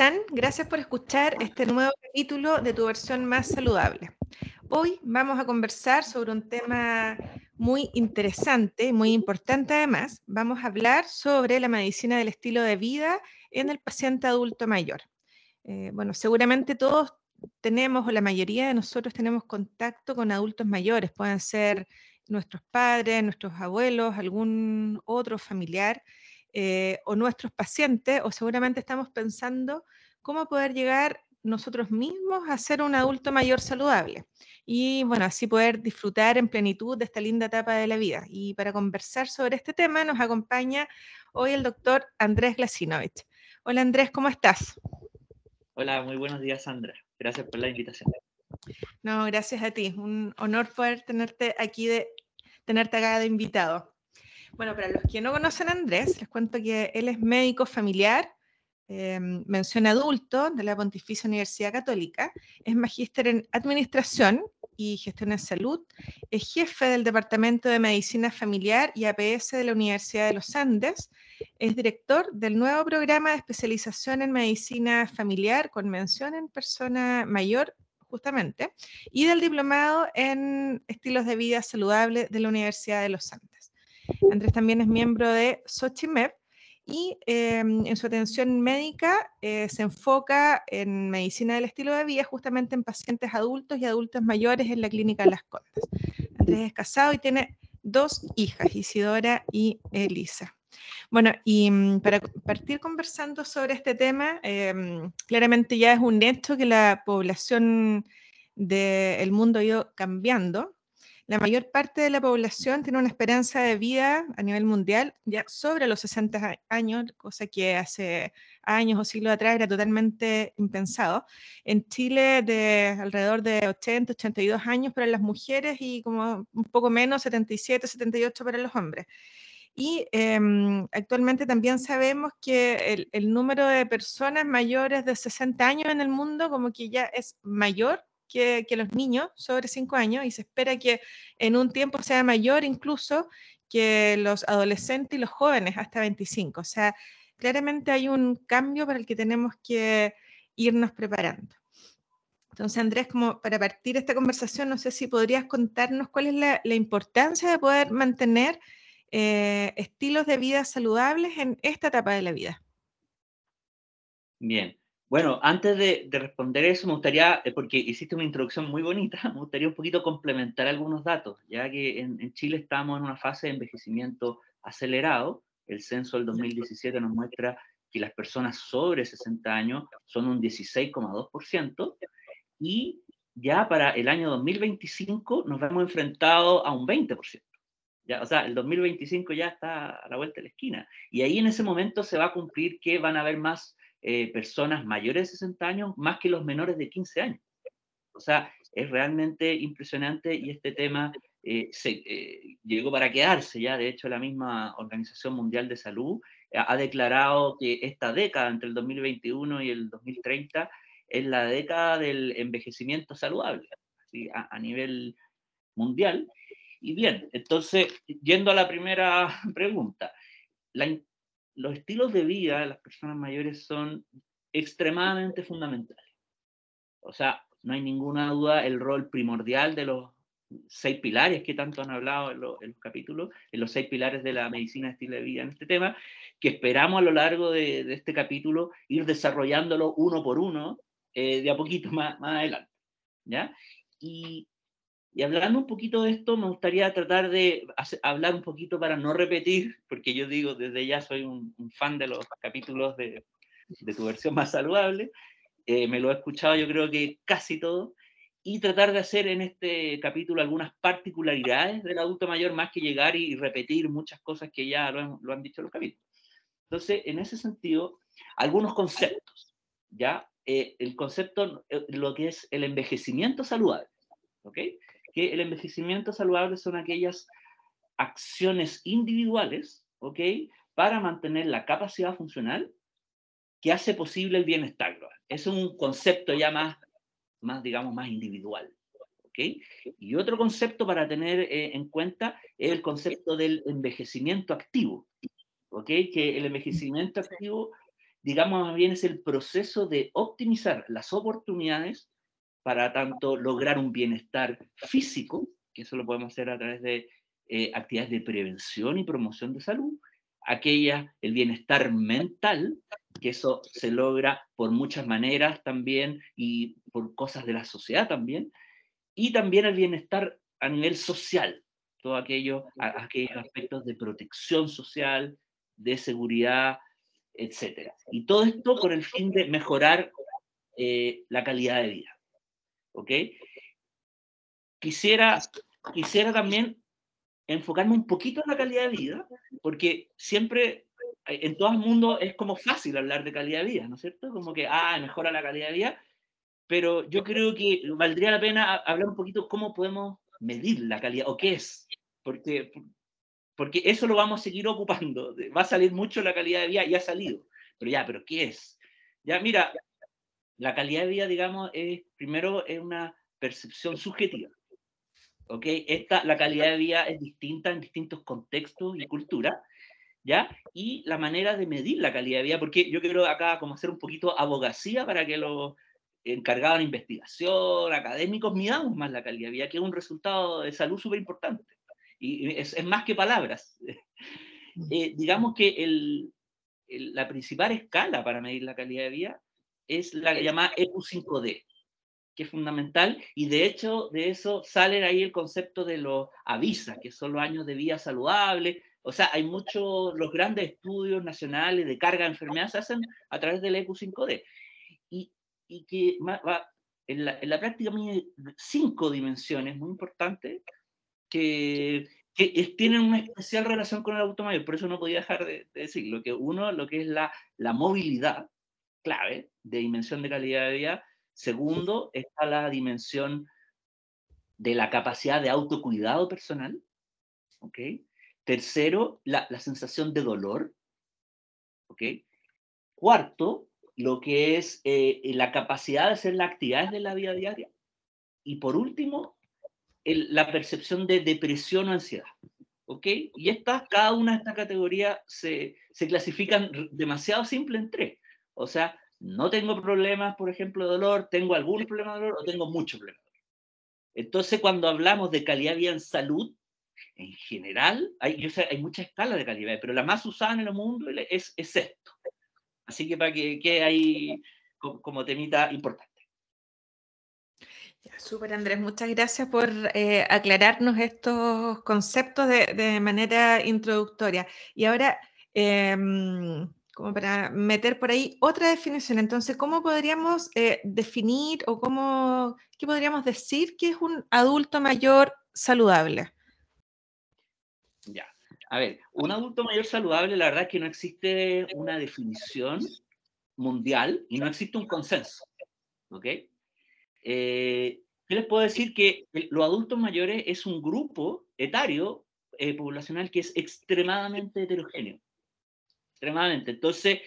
Están? Gracias por escuchar este nuevo capítulo de tu versión más saludable. Hoy vamos a conversar sobre un tema muy interesante, muy importante además. Vamos a hablar sobre la medicina del estilo de vida en el paciente adulto mayor. Eh, bueno, seguramente todos tenemos, o la mayoría de nosotros tenemos contacto con adultos mayores, pueden ser nuestros padres, nuestros abuelos, algún otro familiar eh, o nuestros pacientes, o seguramente estamos pensando cómo poder llegar nosotros mismos a ser un adulto mayor saludable y bueno, así poder disfrutar en plenitud de esta linda etapa de la vida. Y para conversar sobre este tema nos acompaña hoy el doctor Andrés Glasinovich. Hola Andrés, ¿cómo estás? Hola, muy buenos días Sandra. Gracias por la invitación. No, gracias a ti. Un honor poder tenerte aquí de tenerte acá de invitado. Bueno, para los que no conocen a Andrés, les cuento que él es médico familiar, eh, mención adulto de la Pontificia Universidad Católica, es magíster en Administración y Gestión en Salud, es jefe del Departamento de Medicina Familiar y APS de la Universidad de los Andes, es director del nuevo programa de especialización en Medicina Familiar con mención en persona mayor justamente, y del diplomado en estilos de vida saludable de la Universidad de los Andes. Andrés también es miembro de Xochimep y em, en su atención médica eh, se enfoca en medicina del estilo de vida, justamente en pacientes adultos y adultos mayores en la clínica Las Condas. Andrés es casado y tiene dos hijas, Isidora y Elisa. Bueno, y mm, para partir conversando sobre este tema, em, claramente ya es un hecho que la población del mundo ha ido cambiando la mayor parte de la población tiene una esperanza de vida a nivel mundial ya sobre los 60 años, cosa que hace años o siglos atrás era totalmente impensado. En Chile de alrededor de 80, 82 años para las mujeres y como un poco menos, 77, 78 para los hombres. Y em, actualmente también sabemos que el, el, número de personas mayores de 60 años en el mundo como que ya es mayor que, los niños sobre 5 años y se espera que en un tiempo sea mayor incluso que los adolescentes y los jóvenes hasta 25. O sea, claramente hay un cambio para el que tenemos que irnos preparando. Entonces, Andrés, como para partir esta conversación, no sé si podrías contarnos cuál es la, importancia de poder mantener eh, estilos de vida saludables en esta etapa de la vida. Bien, bueno, antes de, responder eso, me gustaría, eh, porque hiciste una introducción muy bonita, me gustaría un poquito complementar algunos datos, ya que en, Chile estamos en una fase de envejecimiento acelerado. El censo del 2017 nos muestra que las personas sobre 60 años son un 16,2% y ya para el año 2025 nos hemos enfrentado a un 20%. Ya, o sea, el 2025 ya está a la vuelta de la esquina. Y ahí en ese momento se va a cumplir que van a haber más eh, personas mayores de 60 años más que los menores de 15 años. O sea, es realmente impresionante y este tema eh, se, eh, llegó para quedarse ya. De hecho, la misma Organización Mundial de Salud ha declarado que esta década, entre el 2021 y el 2030, es la década del envejecimiento saludable a, a nivel mundial. Y bien, entonces, yendo a la primera pregunta, la, los estilos de vida de las personas mayores son extremadamente fundamentales. O sea, no hay ninguna duda el rol primordial de los seis pilares que tanto han hablado en, los capítulos, en los seis pilares de la medicina de estilo de vida en este tema, que esperamos a lo largo de, este capítulo ir desarrollándolo uno por uno, eh, de a poquito más, más adelante. ¿ya? Y, y hablando un poquito de esto, me gustaría tratar de hablar un poquito para no repetir, porque yo digo, desde ya soy un, fan de los capítulos de, de, tu versión más saludable, eh, me lo he escuchado yo creo que casi todo, y tratar de hacer en este capítulo algunas particularidades del adulto mayor, más que llegar y repetir muchas cosas que ya lo han, lo han dicho los capítulos. Entonces, en ese sentido, algunos conceptos, ¿ya? eh, el concepto, eh, lo que es el envejecimiento saludable. ¿Ok? Que el envejecimiento saludable son aquellas acciones individuales, ¿ok? Para mantener la capacidad funcional que hace posible el bienestar global. Es un concepto ya más, más digamos, más individual. ¿ok? Y otro concepto para tener eh, en cuenta es el concepto del envejecimiento activo. ¿ok? Que el envejecimiento activo, digamos más bien, es el proceso de optimizar las oportunidades para tanto lograr un bienestar físico, que eso lo podemos hacer a través de eh, actividades de prevención y promoción de salud, aquella, el bienestar mental, que eso se logra por muchas maneras también y por cosas de la sociedad también, y también el bienestar a nivel social, todo aquello, aquellos aspectos de protección social, de seguridad, etc. Y todo esto con el fin de mejorar eh, la calidad de vida. ¿Ok? Quisiera, quisiera también enfocarme un poquito en la calidad de vida, porque siempre eh, en todo el mundo es como fácil hablar de calidad de vida, ¿no es cierto? Como que, ah, mejora la calidad de vida, pero yo creo que valdría la pena hablar un poquito cómo podemos medir la calidad, o qué es, porque, porque eso lo vamos a seguir ocupando, va a salir mucho la calidad de vida, y ha salido, pero ya, pero ¿qué es? Ya, mira, la calidad de vida, digamos, es, primero es una percepción subjetiva. ¿ok? Esta, la calidad de vida es distinta en distintos contextos y culturas, ¿ya? Y la manera de medir la calidad de vida, porque yo quiero acá como hacer un poquito abogacía para que los encargados de investigación, académicos, midamos más la calidad de vida, que es un resultado de salud súper importante. Y es, es, más que palabras. Eh, digamos que el, el, la principal escala para medir la calidad de vida es la llamada EQ5D, que es fundamental, y de hecho de eso sale ahí el concepto de los avisa, que son los años de vida saludable, o sea, hay muchos, los grandes estudios nacionales de carga de enfermedades se hacen a través del EQ5D, y, y que va, en, la, en la práctica mide cinco dimensiones muy importantes que, que tienen una especial relación con el auto mayor, por eso no podía dejar de, de decirlo, que uno, lo que es la, la movilidad, clave de dimensión de calidad de vida. Segundo, está la dimensión de la capacidad de autocuidado personal. ¿ok? Tercero, la, la sensación de dolor. ¿ok? Cuarto, lo que es eh, la capacidad de hacer las actividades de la vida diaria. Y por último, la percepción de depresión o ansiedad. ¿ok? Y estas, cada una de estas categorías se, se clasifican demasiado simple en tres. O sea, no tengo problemas, por ejemplo, de dolor, tengo algún problema de dolor o tengo mucho problema de dolor. Entonces, cuando hablamos de calidad de vida en salud, en general, hay, yo sé, hay muchas escalas de calidad, pero la más usada en el mundo es, es esto. Así que para que quede ahí como, como temita importante. Súper, Andrés. Muchas gracias por eh, aclararnos estos conceptos de, de, manera introductoria. Y ahora, eh, como para meter por ahí otra definición. Entonces, ¿cómo podríamos eh, definir o cómo, qué podríamos decir que es un adulto mayor saludable? Ya, a ver, un adulto mayor saludable, la verdad es que no existe una definición mundial y no existe un consenso. ¿Ok? Eh, yo les puedo decir que los adultos mayores es un grupo etario eh, poblacional que es extremadamente heterogéneo extremadamente. Entonces,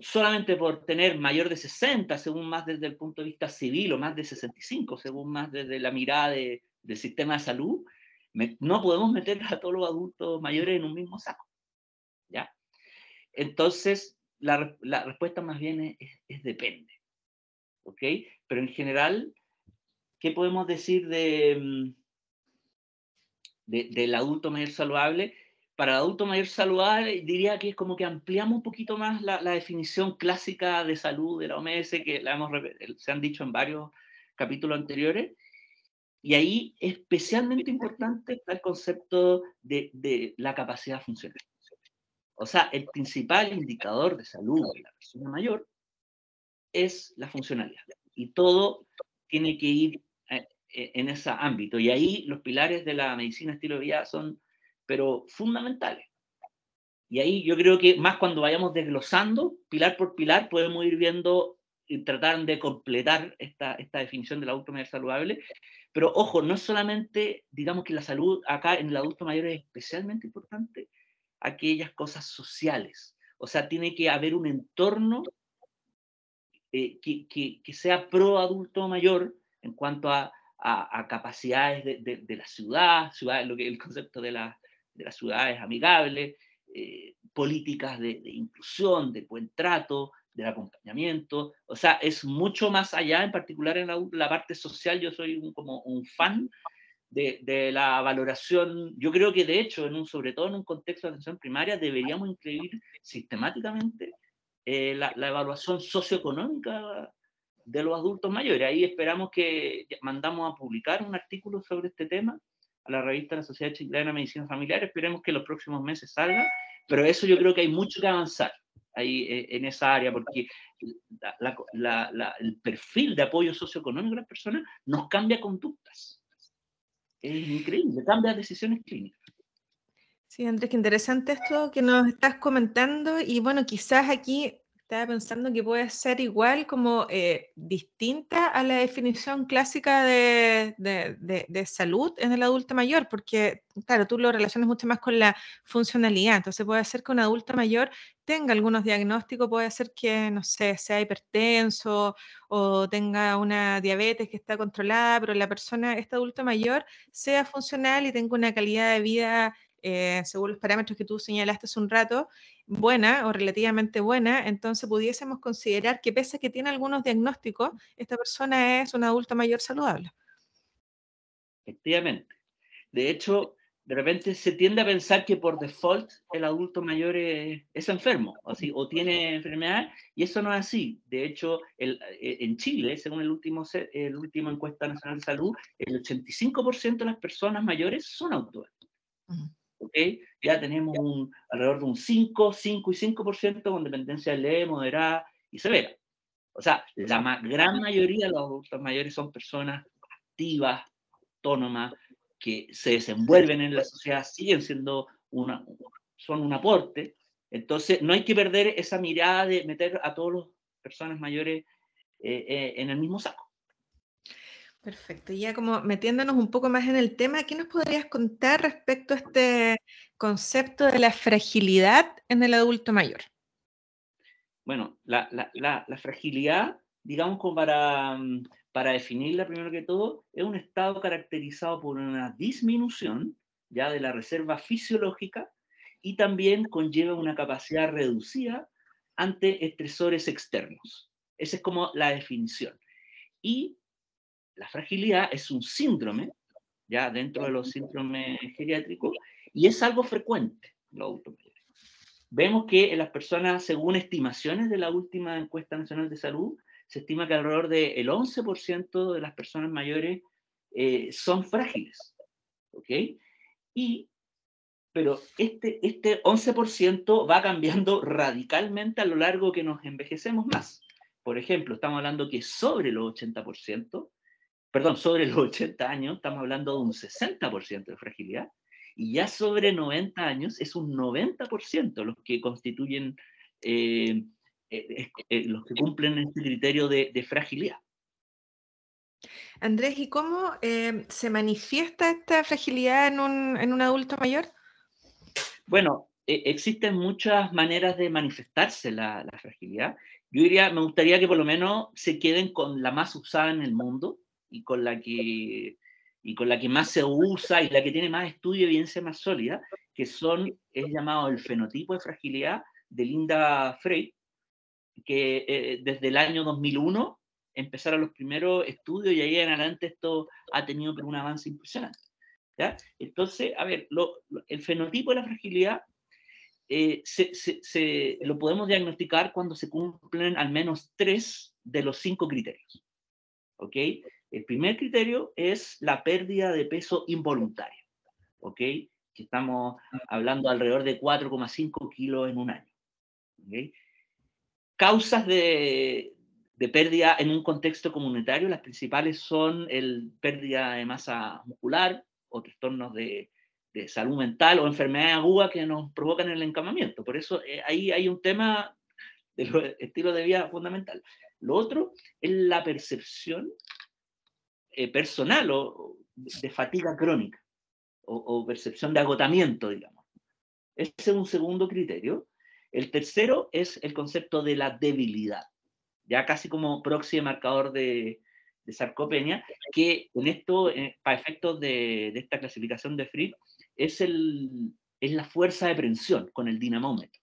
solamente por tener mayor de 60, según más desde el punto de vista civil, o más de 65, según más desde la mirada de, del sistema de salud, me, no podemos meter a todos los adultos mayores en un mismo saco. ¿Ya? Entonces, la, la respuesta más bien es, es, es, depende. ¿Ok? Pero en general, ¿qué podemos decir de, mm, de, del adulto mayor saludable? Para el adulto mayor saludable diría que es como que ampliamos un poquito más la, la definición clásica de salud de la OMS que la hemos, se han dicho en varios capítulos anteriores. Y ahí especialmente importante está el concepto de, de la capacidad funcional. O sea, el principal indicador de salud de la persona mayor es la funcionalidad. Y todo tiene que ir eh, en ese ámbito. Y ahí los pilares de la medicina estilo de vida son pero fundamentales. Y ahí yo creo que más cuando vayamos desglosando, pilar por pilar, podemos ir viendo trataron de completar esta, esta definición del adulto mayor saludable. Pero ojo, no solamente, digamos que la salud acá en el adulto mayor es especialmente importante, aquellas cosas sociales. O sea, tiene que haber un entorno eh, que, que, que, sea pro adulto mayor en cuanto a, a, capacidades de, de, la ciudad, ciudad lo que el concepto de, la, de las ciudades amigables, eh, políticas de, inclusión, de buen trato, del acompañamiento. O sea, es mucho más allá, en particular en la, parte social, yo soy como un fan de, de, la valoración. Yo creo que de hecho, en un, sobre todo en un contexto de atención primaria, deberíamos incluir sistemáticamente eh, la, la, evaluación socioeconómica de los adultos mayores. Ahí esperamos que mandamos a publicar un artículo sobre este tema a la revista de la Sociedad Chilena de Medicina Familiar. Esperemos que en los próximos meses salga, pero eso yo creo que hay mucho que avanzar ahí eh, en esa área, porque el perfil de apoyo socioeconómico de las personas nos cambia conductas. Es increíble, cambia decisiones clínicas. Sí, Andrés, qué interesante esto que nos estás comentando y bueno, quizás aquí estaba pensando que puede ser igual como eh, distinta a la definición clásica de, de, salud en el adulto mayor, porque, claro, tú lo relacionas mucho más con la funcionalidad. Entonces puede ser que un adulto mayor tenga algunos diagnósticos, puede ser que, no sé, sea hipertenso o tenga una diabetes que está controlada, pero la persona, este adulto mayor, sea funcional y tenga una calidad de vida eh, según los parámetros que tú señalaste hace un rato, buena o relativamente buena, entonces pudiésemos considerar que pese a que tiene algunos diagnósticos, esta persona es un adulto mayor saludable. Efectivamente. De hecho, de repente se tiende a pensar que por default el adulto mayor es, enfermo así, o tiene enfermedad, y eso no es así. De hecho, el, eh, en Chile, según el último, el último encuesta nacional de salud, el 85% de las personas mayores son Ya tenemos un, alrededor de un 5, 5 y 5% con dependencia leve, moderada y severa. O sea, la gran mayoría de los adultos mayores son personas activas, autónomas, que se desenvuelven en la sociedad, siguen siendo una, son un aporte. Entonces, no hay que perder esa mirada de meter a todas las personas mayores eh, eh, en el mismo saco. Perfecto. Ya como metiéndonos un poco más en el tema, ¿qué nos podrías contar respecto a este concepto de la fragilidad en el adulto mayor? Bueno, la, fragilidad, digamos, como para, mm, para definirla primero que todo, es un estado caracterizado por una disminución ya de la reserva fisiológica y también conlleva una capacidad reducida ante estresores externos. Esa es como la definición. Y la fragilidad es un síndrome, ya dentro de los síndromes geriátricos, y es algo frecuente en Vemos que en las personas, según estimaciones de la última encuesta nacional de salud, se estima que alrededor del 11% de las personas mayores eh, son frágiles. ¿Ok? Y, pero este, este 11% va cambiando radicalmente a lo largo que nos envejecemos más. Por ejemplo, estamos hablando que sobre los 80% perdón, sobre los 80 años estamos hablando de un 60% de fragilidad y ya sobre 90 años es un 90% los que constituyen, eh, eh, eh, los que cumplen este criterio de, fragilidad. Andrés, ¿y cómo se manifiesta esta fragilidad en un, en un adulto mayor? Bueno, existen muchas maneras de manifestarse la, la, fragilidad. Yo diría, me gustaría que por lo menos se queden con la más usada en el mundo, y con la que y con la que más se usa y la que tiene más estudio y evidencia más sólida, que son, es llamado el fenotipo de fragilidad de Linda Frey, que eh, desde el año 2001 empezaron los primeros estudios y ahí en adelante esto ha tenido un avance impresionante. ¿ya? Entonces, a ver, el fenotipo de la fragilidad eh, se, se, lo podemos diagnosticar cuando se cumplen al menos tres de los cinco criterios. ¿Ok? El primer criterio es la pérdida de peso involuntario, ¿ok? Que estamos hablando alrededor de 4,5 kilos en un año. ¿okay? Causas de, de, pérdida en un contexto comunitario, las principales son el pérdida de masa muscular o trastornos de, de salud mental o enfermedades agudas que nos provocan el encamamiento. Por eso eh, ahí hay un tema de estilo de vida fundamental. Lo otro es la percepción eh, personal o, de fatiga crónica o, percepción de agotamiento, digamos. Ese es un segundo criterio. El tercero es el concepto de la debilidad, ya casi como proxy marcador de, sarcopenia, que en esto, eh, para efectos de, esta clasificación de Frick, es, el, es la fuerza de prensión con el dinamómetro.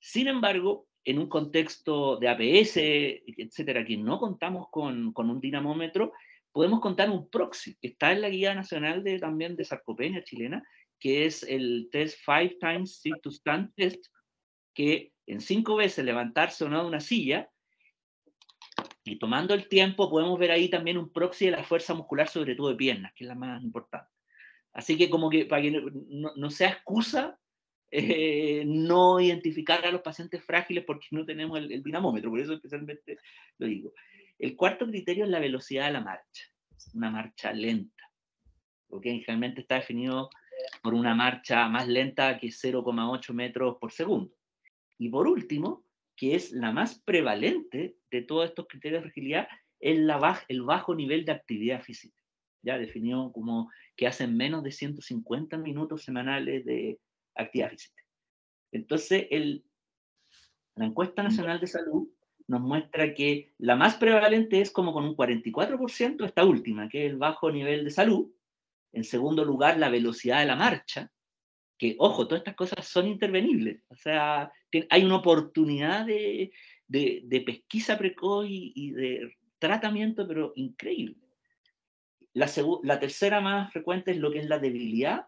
Sin embargo, en un contexto de APS, etcétera, que no contamos con, con, un dinamómetro, podemos contar un proxy, que está en la guía nacional de, también de sarcopenia chilena, que es el test Five Times Sit to Stand Test, que en cinco veces levantarse o no de una silla, y tomando el tiempo podemos ver ahí también un proxy de la fuerza muscular, sobre todo de piernas, que es la más importante. Así que como que para que no, sea excusa eh, no identificar a los pacientes frágiles porque no tenemos el, dinamómetro, por eso especialmente lo digo. El cuarto criterio es la velocidad de la marcha, una marcha lenta, porque generalmente está definido por una marcha más lenta que 0,8 metros por segundo. Y por último, que es la más prevalente de todos estos criterios de fragilidad, es la el bajo nivel de actividad física, ya definido como que hacen menos de 150 minutos semanales de actividad física. Entonces, el, la encuesta nacional de salud nos muestra que la más prevalente es como con un 44%, esta última, que es el bajo nivel de salud. En segundo lugar, la velocidad de la marcha, que, ojo, todas estas cosas son intervenibles. O sea, hay una oportunidad de, pesquisa precoz y, de tratamiento, pero increíble. La, la tercera más frecuente es lo que es la debilidad,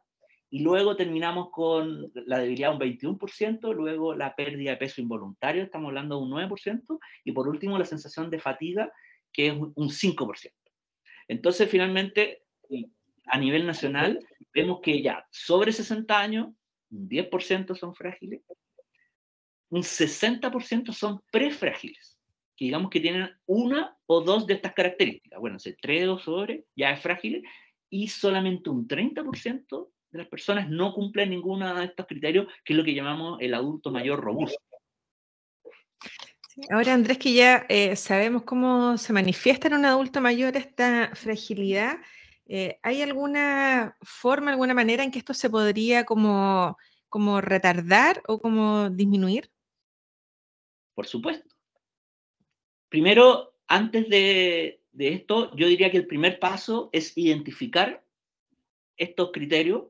y luego terminamos con la debilidad un 21%, luego la pérdida de peso involuntario, estamos hablando de un 9%, y por último la sensación de fatiga, que es un 5%. Entonces, finalmente, a nivel nacional, vemos que ya sobre 60 años, un 10% son frágiles, un 60% son prefrágiles, que digamos que tienen una o dos de estas características. Bueno, si tres o sobre ya es frágil, y solamente un 30% de las personas no cumplen ninguno de estos criterios, que es lo que llamamos el adulto mayor robusto. ahora, Andrés, que ya eh, sabemos cómo se manifiesta en un adulto mayor esta fragilidad, eh, ¿hay alguna forma, alguna manera en que esto se podría como, como retardar o como disminuir? Por supuesto. Primero, antes de, de esto, yo diría que el primer paso es identificar estos criterios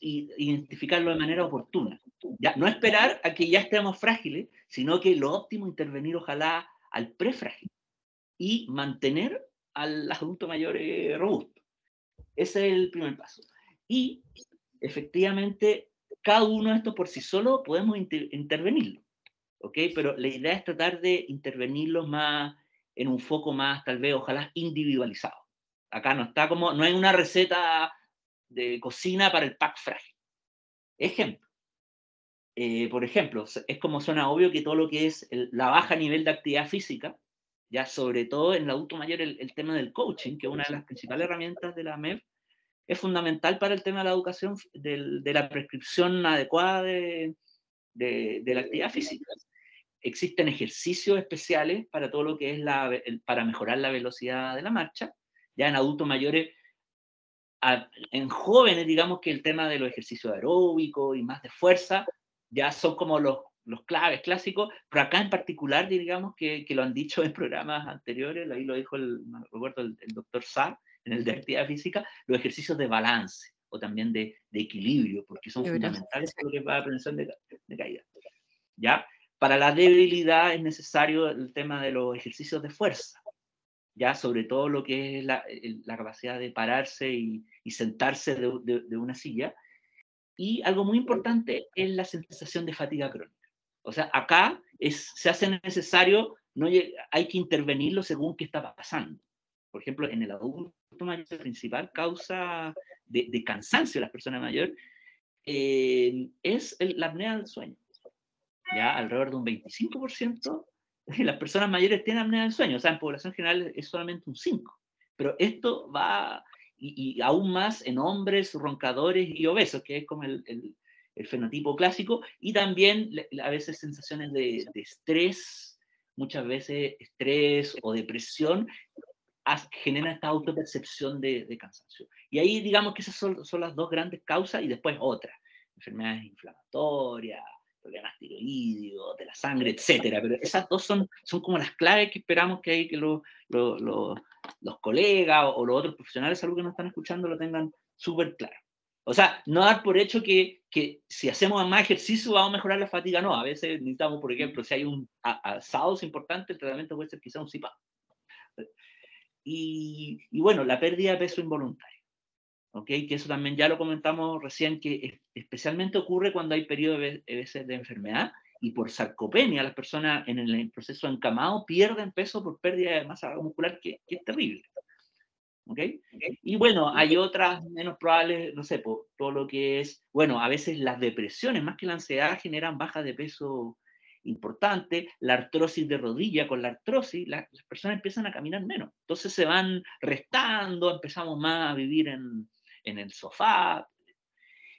identificarlo de manera oportuna. Ya, no esperar a que ya estemos frágiles, sino que lo óptimo intervenir ojalá al prefrágil y mantener al adulto mayor eh, robusto. Ese es el primer paso. Y efectivamente, cada uno de estos por sí solo podemos intervenirlo. ¿ok? Pero la idea es tratar de intervenirlos más en un foco más, tal vez, ojalá individualizado. Acá no está como, no hay una receta de cocina para el pack frágil. Ejemplo. Eh, por ejemplo, es como suena obvio que todo lo que es la baja nivel de actividad física, ya sobre todo en el adulto mayor el, tema del coaching, que es una de las principales herramientas de la MEF, es fundamental para el tema de la educación, de la prescripción adecuada de, de, la actividad física. Existen ejercicios especiales para todo lo que es la, para mejorar la velocidad de la marcha. Ya en adultos mayores en jóvenes, digamos que el tema de los ejercicios aeróbicos y más de fuerza ya son como los, los claves clásicos, pero acá en particular, digamos que, que, lo han dicho en programas anteriores, ahí lo dijo el, recuerdo el, doctor Saar, en el de actividad física, los ejercicios de balance o también de, de equilibrio, porque son fundamentales para la prevención de, de caída. ¿Ya? Para la debilidad es necesario el tema de los ejercicios de fuerza, ya sobre todo lo que es la, la capacidad de pararse y, y sentarse de, de, una silla. Y algo muy importante es la sensación de fatiga crónica. O sea, acá es, se hace necesario, no, hay que intervenirlo según qué está pasando. Por ejemplo, en el adulto mayor, la principal causa de, de cansancio de las personas mayores eh, es la apnea del sueño. Ya alrededor de un 25% las personas mayores tienen apnea del sueño, o sea, en población general es solamente un 5%, pero esto va, y, aún más en hombres roncadores y obesos, que es como el, el, fenotipo clásico, y también a veces sensaciones de, de, estrés muchas veces estrés o depresión genera esta autopercepción de, de cansancio. Y ahí digamos que esas son, son, las dos grandes causas y después otras, enfermedades inflamatorias, problemas tiroides, de la sangre, etcétera. Pero esas dos son, son como las claves que esperamos que, hay, que los colegas o, los otros profesionales de salud que nos están escuchando lo tengan súper claro. O sea, no dar por hecho que, que, si hacemos más ejercicio vamos a mejorar la fatiga, no. A veces necesitamos, por ejemplo, si hay un asado importante, el tratamiento puede ser quizá un CIPA. Y, y, bueno, la pérdida de peso involuntario. ¿Ok? Que eso también ya lo comentamos recién, que especialmente ocurre cuando hay periodos de, enfermedad y por sarcopenia, las personas en el proceso encamado pierden peso por pérdida de masa muscular, que, que es terrible. ¿Okay? Y bueno, hay otras menos probables, no sé, por todo lo que es, bueno, a veces las depresiones, más que la ansiedad, generan bajas de peso importante, la artrosis de rodilla, con la artrosis las personas empiezan a caminar menos, entonces se van restando, empezamos más a vivir en, en el sofá,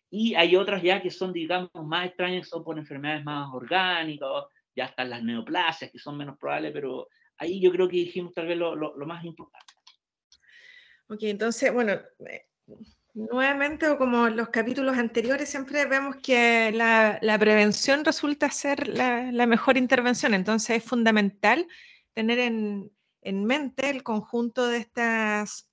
y hay otras ya que son, digamos, más extrañas, son por enfermedades más orgánicas, ya están las neoplasias, que son menos probables, pero ahí yo creo que dijimos tal vez lo, lo, más importante. Ok, entonces, bueno, eh, nuevamente o como los capítulos anteriores, siempre vemos que la, la prevención resulta ser la, la, mejor intervención, entonces es fundamental tener en, en mente el conjunto de estas,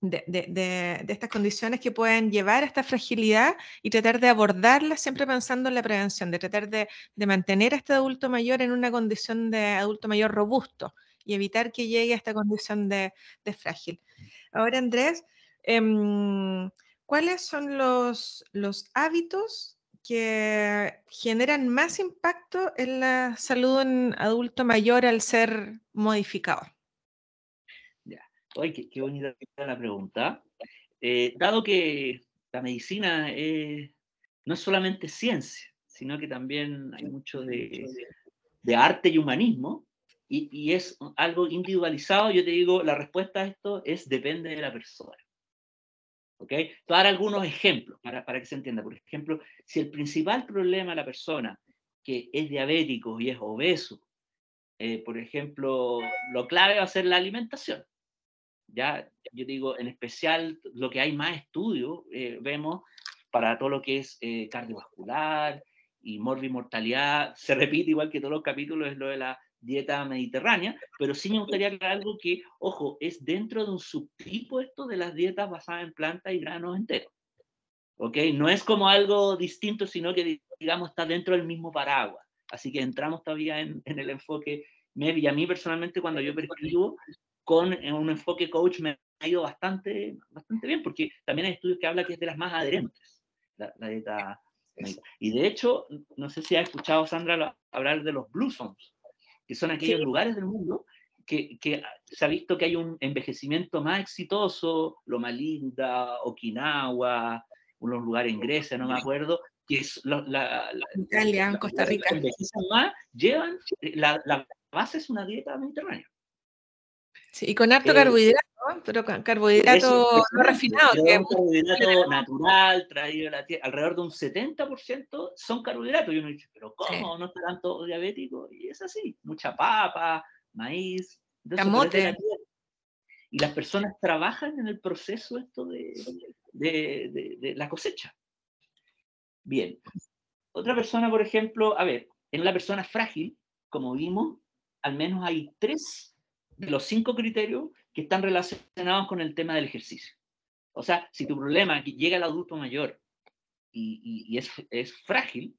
de, de, de, estas condiciones que pueden llevar a esta fragilidad y tratar de abordarlas siempre pensando en la prevención, de tratar de, mantener a este adulto mayor en una condición de adulto mayor robusto y evitar que llegue a esta condición de, frágil. Ahora, Andrés, eh, ¿cuáles son los, los hábitos que generan más impacto en la salud en adulto mayor al ser modificado? Ay, qué, qué, bonita la pregunta. Eh, dado que la medicina eh, no es solamente ciencia, sino que también hay mucho de, de arte y humanismo, y, es algo individualizado, yo te digo, la respuesta a esto es depende de la persona. ¿Ok? Te voy a dar algunos ejemplos para, para que se entienda. Por ejemplo, si el principal problema de la persona que es diabético y es obeso, eh, por ejemplo, lo clave va a ser la alimentación. Ya, yo digo, en especial lo que hay más estudios, eh, vemos para todo lo que es eh, cardiovascular y morbimortalidad, se repite igual que todos los capítulos, es lo de la dieta mediterránea, pero sí me gustaría aclarar algo que, ojo, es dentro de un subtipo esto de las dietas basadas en plantas y granos enteros. ¿Ok? No es como algo distinto, sino que, digamos, está dentro del mismo paraguas. Así que entramos todavía en, en el enfoque y a mí personalmente cuando yo prescribo con un enfoque coach me ha ido bastante, bastante bien, porque también hay estudios que hablan que es de las más adherentes, la, la dieta Y de hecho, no sé si has escuchado, Sandra, hablar de los Blue Zones que son aquellos lugares del mundo que, que, se ha visto que hay un envejecimiento más exitoso, Loma Linda, Okinawa, unos lugares en Grecia, no me acuerdo, que es la, la, Italia, Costa Rica. envejecen más, llevan, la, la base es una dieta mediterránea. Sí, y con harto eh, carbohidrato, pero carbohidrato no refinado. Que carbohidrato natural, traído de la tierra, alrededor de un 70% son carbohidratos. Y uno dice, pero ¿cómo? Sí. ¿No está tanto diabético? Y es así, mucha papa, maíz. Camote. Y las personas trabajan en el proceso esto de, de, de, de la cosecha. Bien. Otra persona, por ejemplo, a ver, en la persona frágil, como vimos, al menos hay tres de los cinco criterios que están relacionados con el tema del ejercicio. O sea, si tu problema llega el adulto mayor y, es, es, frágil,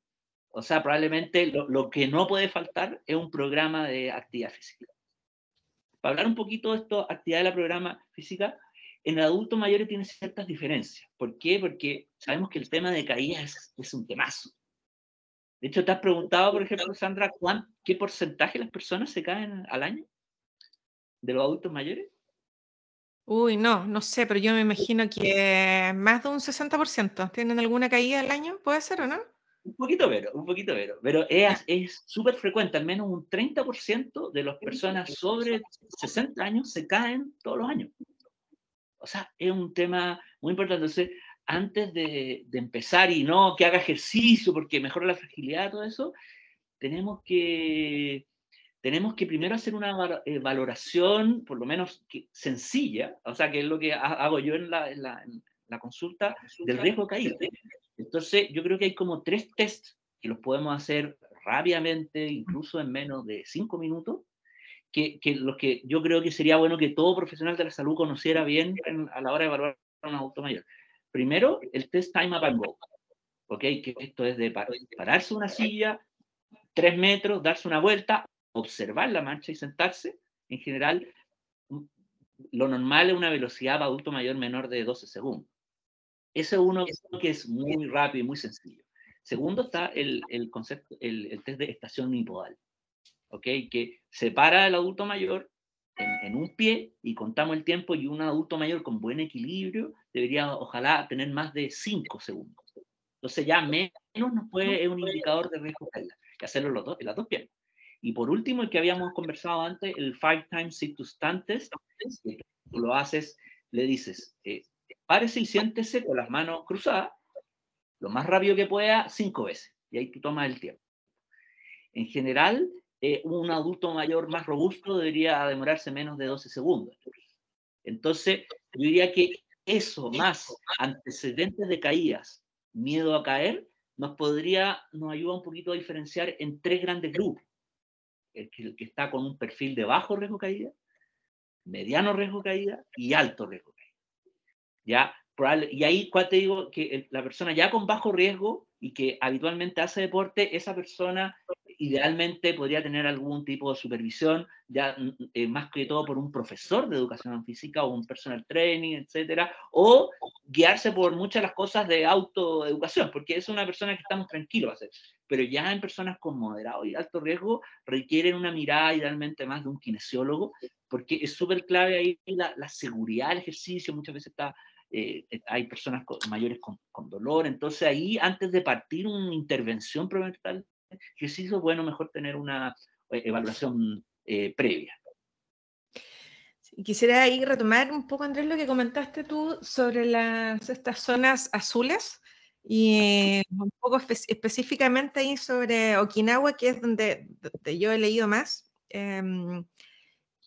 o sea, probablemente lo, lo, que no puede faltar es un programa de actividad física. Para hablar un poquito de esto, actividad de la programa física, en el adulto mayor tiene ciertas diferencias. ¿Por qué? Porque sabemos que el tema de caídas es, es un temazo. De hecho, ¿te has preguntado, por ejemplo, Sandra, ¿cuán, qué porcentaje de las personas se caen al año? De los adultos mayores? Uy, no, no sé, pero yo me imagino que más de un 60%. ¿Tienen alguna caída al año? ¿Puede ser o no? Un poquito pero, un poquito pero. Pero es súper frecuente, al menos un 30% de las personas sobre 60 años se caen todos los años. O sea, es un tema muy importante. Entonces, antes de, de empezar y no que haga ejercicio porque mejora la fragilidad, todo eso, tenemos que tenemos que primero hacer una eh, valoración, por lo menos sencilla, o sea, que es lo que hago yo en la, en la, consulta del riesgo caída. Entonces, yo creo que hay como tres tests que los podemos hacer rápidamente, incluso en menos de cinco minutos, que, que los que yo creo que sería bueno que todo profesional de la salud conociera bien a la hora de evaluar a un adulto mayor. Primero, el test Time Up and Go. ¿Ok? Que esto es de pararse una silla, tres metros, darse una vuelta, observar la marcha y sentarse. En general, lo normal es una velocidad para adulto mayor menor de 12 segundos. Ese es uno que es muy rápido y muy sencillo. Segundo está el, el concepto, el, test de estación unipodal, ¿ok? Que separa al adulto mayor en, un pie y contamos el tiempo y un adulto mayor con buen equilibrio debería, ojalá, tener más de 5 segundos. Entonces ya menos nos puede, es un indicador de riesgo de hacerlo los dos, en las dos piernas. Y por último, el que habíamos conversado antes, el Five Times Test, tú lo haces, le dices, eh, párese y siéntese con las manos cruzadas, lo más rápido que pueda, cinco veces. Y ahí tú tomas el tiempo. En general, eh, un adulto mayor más robusto debería demorarse menos de 12 segundos. Entonces, yo diría que eso, más antecedentes de caídas, miedo a caer, nos podría, nos ayuda un poquito a diferenciar en tres grandes grupos. El que, está con un perfil de bajo riesgo caída, mediano riesgo caída y alto riesgo caída. ¿Ya? Y ahí, ¿cuál te digo? Que la persona ya con bajo riesgo y que habitualmente hace deporte, esa persona idealmente podría tener algún tipo de supervisión, ya mm, mm, eh, más que todo por un profesor de educación física o un personal training, etcétera, o guiarse por muchas de las cosas de autoeducación, porque es una persona que estamos tranquilos. Pero ya en personas con moderado y alto riesgo requieren una mirada idealmente más de un kinesiólogo, porque es súper clave ahí la, la seguridad del ejercicio, muchas veces está eh, eh, hay personas mayores con, con, dolor, entonces ahí antes de partir una intervención prevental, ejercicio, bueno, mejor tener una eh, evaluación previa. Quisiera ahí retomar un poco, Andrés, lo que comentaste tú sobre las, estas zonas azules y un poco específicamente ahí sobre Okinawa, que es donde, donde yo he leído más. Eh,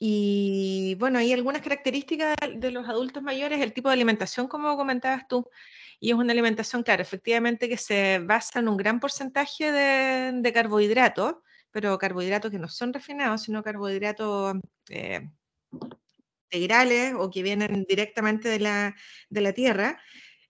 y bueno, hay algunas características de los adultos mayores, el tipo de alimentación, como comentabas tú, y es una alimentación, claro, efectivamente que se basa en un gran porcentaje de, carbohidratos, pero carbohidratos que no son refinados, sino carbohidratos eh, integrales o que vienen directamente de la, de la tierra.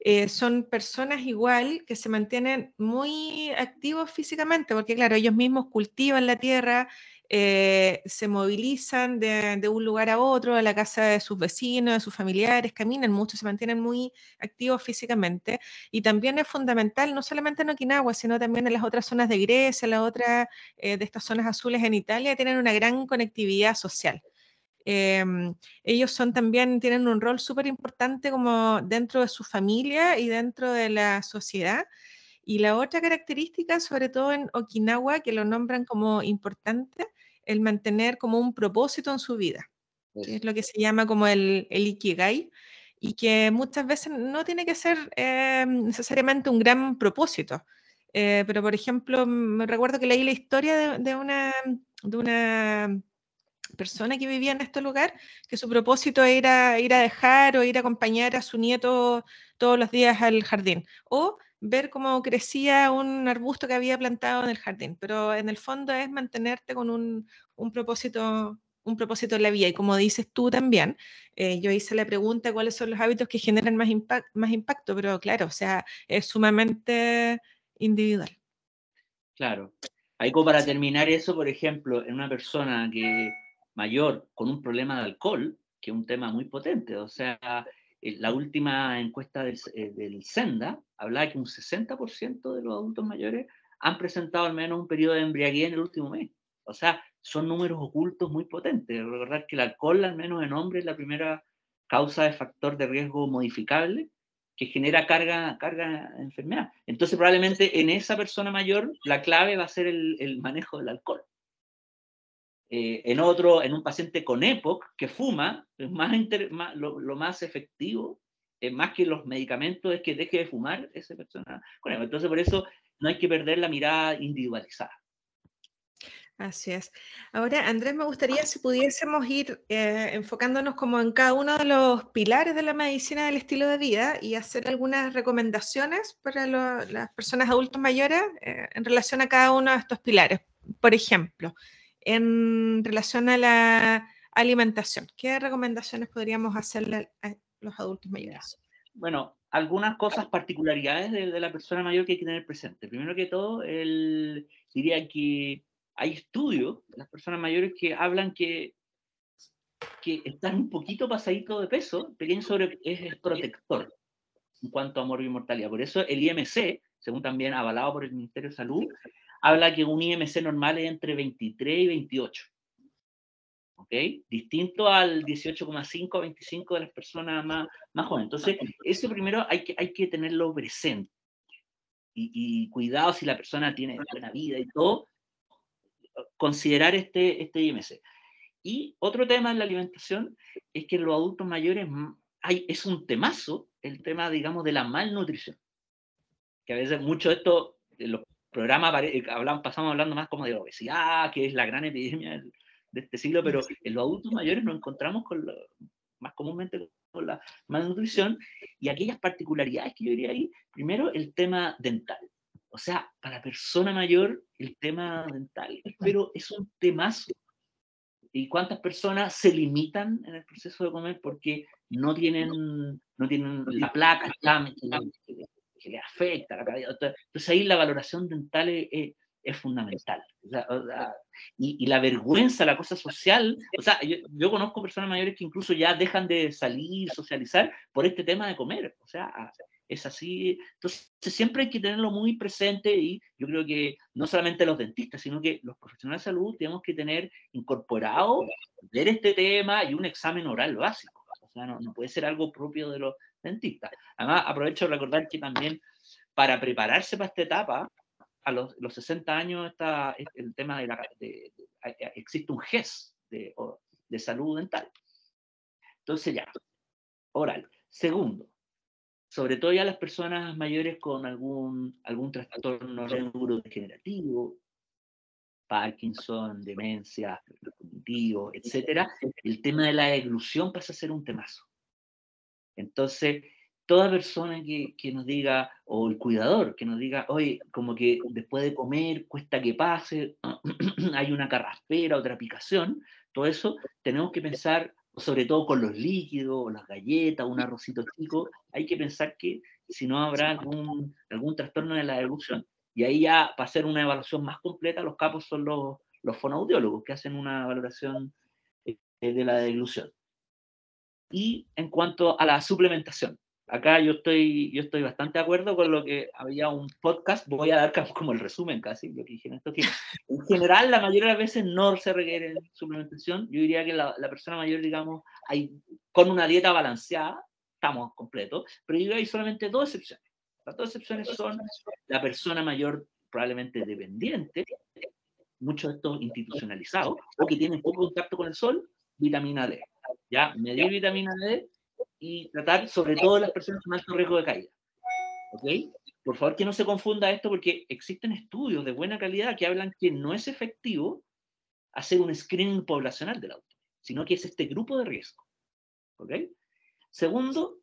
Eh, son personas igual que se mantienen muy activos físicamente, porque claro, ellos mismos cultivan la tierra, eh, se movilizan de, un lugar a otro, a la casa de sus vecinos, de sus familiares, caminan mucho, se mantienen muy activos físicamente. Y también es fundamental, no solamente en Okinawa, sino también en las otras zonas de Grecia, las otras eh, de estas zonas azules en Italia, tienen una gran conectividad social. Em, ellos son también, tienen un rol súper importante como dentro de su familia y dentro de la sociedad. Y la otra característica, sobre todo en Okinawa, que lo nombran como importante, el mantener como un propósito en su vida, que es lo que se llama como el, el ikigai, y que muchas veces no tiene que ser eh, necesariamente un gran propósito. Eh, pero, por ejemplo, me recuerdo que leí la historia de, una, de una persona que vivía en este lugar, que su propósito era ir a dejar o ir a acompañar a su nieto todos los días al jardín, o ver cómo crecía un arbusto que había plantado en el jardín, pero en el fondo es mantenerte con un, propósito un propósito en la vida. Y como dices tú también, eh, yo hice la pregunta cuáles son los hábitos que generan más, más impacto, pero claro, o sea, es sumamente individual. Claro. Ahí como para terminar eso, por ejemplo, en una persona que mayor con un problema de alcohol, que es un tema muy potente, o sea, eh, la última encuesta del, eh, del, Senda hablaba que un 60% de los adultos mayores han presentado al menos un periodo de embriaguez en el último mes. O sea, son números ocultos muy potentes. Recordar que el alcohol, al menos en hombres, es la primera causa de factor de riesgo modificable que genera carga, carga de enfermedad. Entonces, probablemente en esa persona mayor, la clave va a ser el, el manejo del alcohol. Eh, en otro, en un paciente con EPOC que fuma, es más, lo, más efectivo, más que los medicamentos, es que deje de fumar esa persona con. Entonces, por eso no hay que perder la mirada individualizada. Así es. Ahora, Andrés, me gustaría si pudiésemos ir eh, enfocándonos como en cada uno de los pilares de la medicina del estilo de vida y hacer algunas recomendaciones para las personas adultos mayores eh, en relación a cada uno de estos pilares. Por ejemplo, en relación a la alimentación, ¿qué recomendaciones podríamos hacerle a los adultos mayores? Bueno, algunas cosas, particularidades de, la persona mayor que hay que tener presente. Primero que todo, el, diría que hay estudios de las personas mayores que hablan que, que están un poquito pasaditos de peso, pequeño sobre es, protector en cuanto a morbo y mortalidad. Por eso el IMC, según también avalado por el Ministerio de Salud, habla que un IMC normal es entre 23 y 28. ¿Ok? Distinto al 18,5 a 25 de las personas más, más jóvenes. Entonces, eso primero hay que, hay que tenerlo presente. Y, y, cuidado si la persona tiene buena vida y todo, considerar este, este IMC. Y otro tema en la alimentación es que en los adultos mayores hay, es un temazo el tema, digamos, de la malnutrición. Que a veces mucho de esto, en los programas hablamos, pasamos hablando más como de obesidad, que es la gran epidemia de este siglo, pero en los adultos mayores nos encontramos con más comúnmente con la malnutrición y aquellas particularidades que yo diría ahí, primero el tema dental. O sea, para la persona mayor, el tema dental, pero es un temazo. ¿Y cuántas personas se limitan en el proceso de comer porque no tienen, no tienen la placa que, le afecta la Entonces ahí la valoración dental es, es fundamental. y, y, la vergüenza, la cosa social, o sea, yo, yo, conozco personas mayores que incluso ya dejan de salir, socializar por este tema de comer. O sea, es así. Entonces, siempre hay que tenerlo muy presente y yo creo que no solamente los dentistas, sino que los profesionales de salud tenemos que tener incorporado, ver este tema y un examen oral básico. O sea, no, no puede ser algo propio de los dentistas. Además, aprovecho de recordar que también para prepararse para esta etapa, a los, los 60 años está el tema de, la, existe un GES de, de salud dental. Entonces ya, oral. Segundo, sobre todo ya las personas mayores con algún, algún trastorno neurodegenerativo, Parkinson, demencia, cognitivo, etc., el tema de la eglusión pasa a ser un temazo. Entonces, toda persona que, que, nos diga, o el cuidador que nos diga, oye, como que después de comer cuesta que pase, hay una carraspera, otra picación, todo eso tenemos que pensar sobre todo con los líquidos, las galletas, un arrocito chico, hay que pensar que si no habrá algún, algún trastorno de la evolución. Y ahí ya, para hacer una evaluación más completa, los capos son los, los fonoaudiólogos que hacen una valoración eh, de la deglución. Y en cuanto a la suplementación, acá yo estoy, yo estoy bastante de acuerdo con lo que había un podcast, voy a dar como el resumen casi, lo que dije esto, que en general la mayoría de las veces no se requiere suplementación, yo diría que la, la persona mayor, digamos, hay, con una dieta balanceada, estamos completos, pero yo hay solamente dos excepciones. Las dos excepciones son la persona mayor probablemente dependiente, muchos de estos institucionalizados, o que tienen poco contacto con el sol, vitamina D. Ya, medir vitamina D y tratar sobre todo las personas con alto riesgo de caída. ¿Ok? Por favor, que no se confunda esto porque existen estudios de buena calidad que hablan que no es efectivo hacer un screening poblacional del auto, sino que es este grupo de riesgo. ¿Ok? Segundo,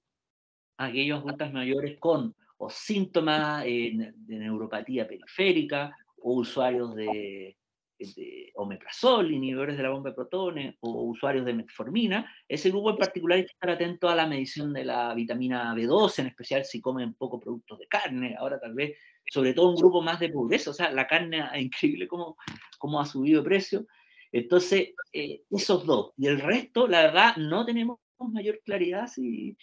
aquellos adultos mayores con o síntomas de neuropatía periférica o usuarios de de omeprazol, inhibidores de la bomba de protones o usuarios de metformina, ese grupo en particular hay que estar atento a la medición de la vitamina B12, en especial si comen poco productos de carne, ahora tal vez, sobre todo un grupo más de pobreza, o sea, la carne es increíble cómo, cómo ha subido de precio. Entonces, eh, esos dos. Y el resto, la verdad, no tenemos mayor claridad si,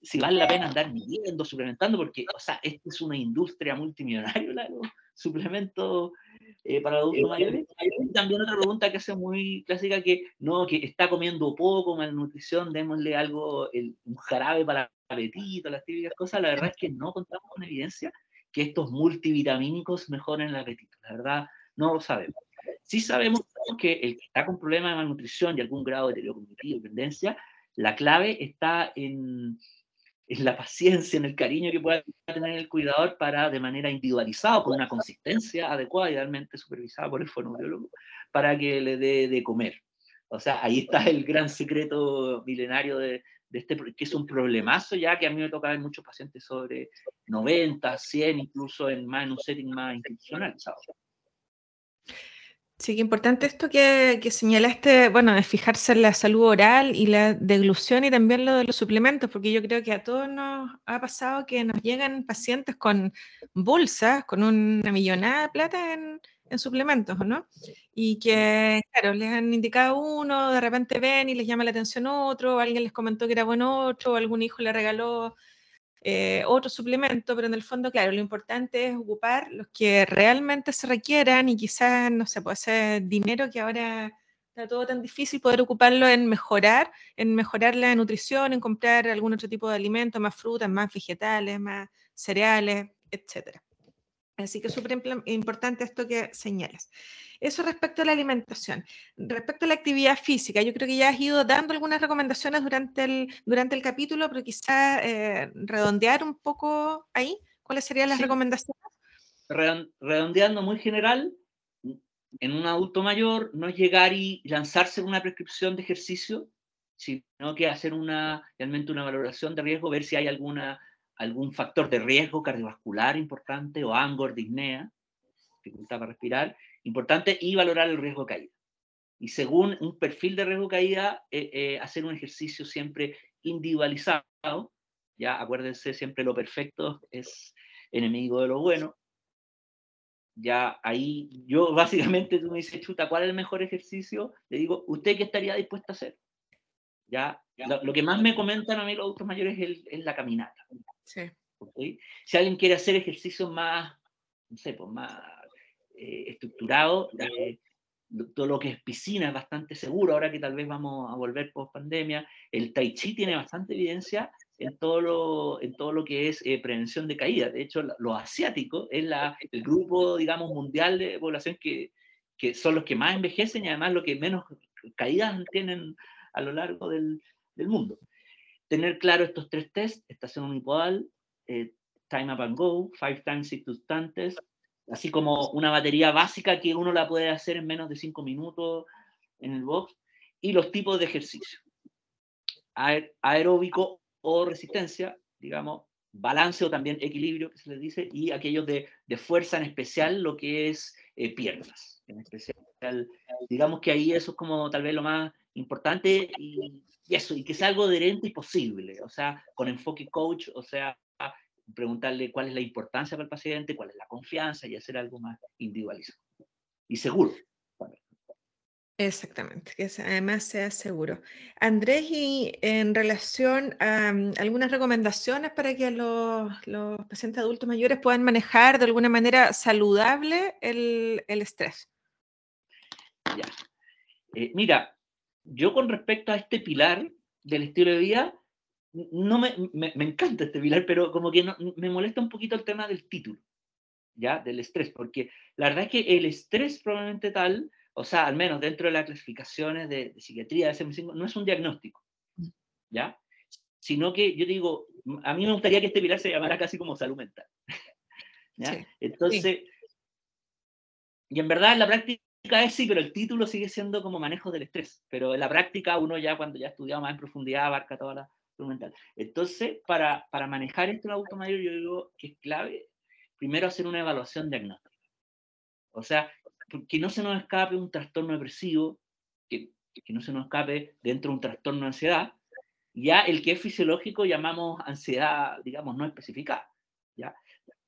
si vale la pena andar midiendo, suplementando, porque, o sea, esta es una industria multimillonaria, los suplementos eh, para adultos mayores. Y también otra pregunta que hace muy clásica, que no, que está comiendo poco, malnutrición, démosle algo, el, un jarabe para el apetito, las típicas cosas. La verdad es que no contamos con evidencia que estos multivitamínicos mejoren el apetito. La verdad, no lo sabemos. Sí sabemos que el que está con problemas de malnutrición y algún grado de deterioro cognitivo, dependencia, la clave está en, en la paciencia, en el cariño que pueda tener el cuidador para, de manera individualizada, con una consistencia adecuada, idealmente supervisada por el fonoaudiólogo, para que le dé de comer. O sea, ahí está el gran secreto milenario de, de este, que es un problemazo ya que a mí me toca ver muchos pacientes sobre 90, 100, incluso en, más, en un setting más institucionalizado. Sí, que importante esto que, que, señalaste, bueno, de fijarse en la salud oral y la deglución y también lo de los suplementos, porque yo creo que a todos nos ha pasado que nos llegan pacientes con bolsas, con una millonada de plata en, en suplementos, ¿no? Y que, claro, les han indicado uno, de repente ven y les llama la atención otro, alguien les comentó que era bueno otro, algún hijo le regaló eh, otro suplemento, pero en el fondo, claro, lo importante es ocupar los que realmente se requieran y quizás, no sé, puede ser dinero que ahora está todo tan difícil, poder ocuparlo en mejorar, en mejorar la nutrición, en comprar algún otro tipo de alimento, más frutas, más vegetales, más cereales, etcétera. Así que es súper importante esto que señalas. Eso respecto a la alimentación. Respecto a la actividad física, yo creo que ya has ido dando algunas recomendaciones durante el, durante el capítulo, pero quizá eh, redondear un poco ahí. ¿Cuáles serían las recomendaciones? Redondeando muy general, en un adulto mayor no es llegar y lanzarse una prescripción de ejercicio, sino que hacer una, realmente una valoración de riesgo, ver si hay alguna algún factor de riesgo cardiovascular importante o angor, disnea, dificultad para respirar, importante, y valorar el riesgo de caída. Y según un perfil de riesgo de caída, eh, eh, hacer un ejercicio siempre individualizado, ya acuérdense, siempre lo perfecto es enemigo de lo bueno. Ya ahí, yo básicamente tú me dices, chuta, ¿cuál es el mejor ejercicio? Le digo, ¿usted qué estaría dispuesto a hacer? Ya, lo, que más me comentan a mí los adultos mayores es la caminata. Si alguien quiere hacer ejercicios más, no sé, pues más eh, estructurados, eh, todo lo que es piscina es bastante seguro, ahora que tal vez vamos a volver post pandemia, el tai chi tiene bastante evidencia en todo lo, en todo lo que es eh, prevención de caída. De hecho, los asiáticos es la, el grupo, digamos, mundial de población que, que son los que más envejecen y además los que menos caídas tienen a lo largo del, del mundo. Tener claro estos tres tests, estación unipodal, eh, time up and go, five times six sustantes, así como una batería básica que uno la puede hacer en menos de cinco minutos en el box, y los tipos de ejercicio. aeróbico o resistencia, digamos, balance o también equilibrio, que se les dice, y aquellos de, de fuerza en especial, lo que es eh, piernas, en especial. Digamos que ahí eso es como tal vez lo más importante y y eso, y que sea algo adherente y posible, o sea, con enfoque coach, o sea, preguntarle cuál es la importancia para el paciente, cuál es la confianza y hacer algo más individualizado y seguro. Exactamente, que además sea seguro. Andrés, y en relación a mm, algunas recomendaciones para que los, los, pacientes adultos mayores puedan manejar de alguna manera saludable el, el estrés. Ya. Eh, mira, yo con respecto a este pilar del estilo de vida, no me, me, encanta este pilar, pero como que no, me molesta un poquito el tema del título, ¿ya? Del estrés, porque la verdad es que el estrés probablemente tal, o sea, al menos dentro de las clasificaciones de, psiquiatría de SM5, no es un diagnóstico, ¿ya? Sino que yo digo, a mí me gustaría que este pilar se llamara casi como salud mental, ¿ya? Entonces, y en verdad en la práctica es sí, pero el título sigue siendo como manejo del estrés. Pero en la práctica, uno ya cuando ya ha estudiado más en profundidad abarca toda la Entonces, para, para manejar esto en adulto mayor, yo digo que es clave primero hacer una evaluación diagnóstica. O sea, que no se nos escape un trastorno depresivo, que, que no se nos escape dentro de un trastorno de ansiedad, ya el que es fisiológico llamamos ansiedad, digamos, no especificada. ¿ya?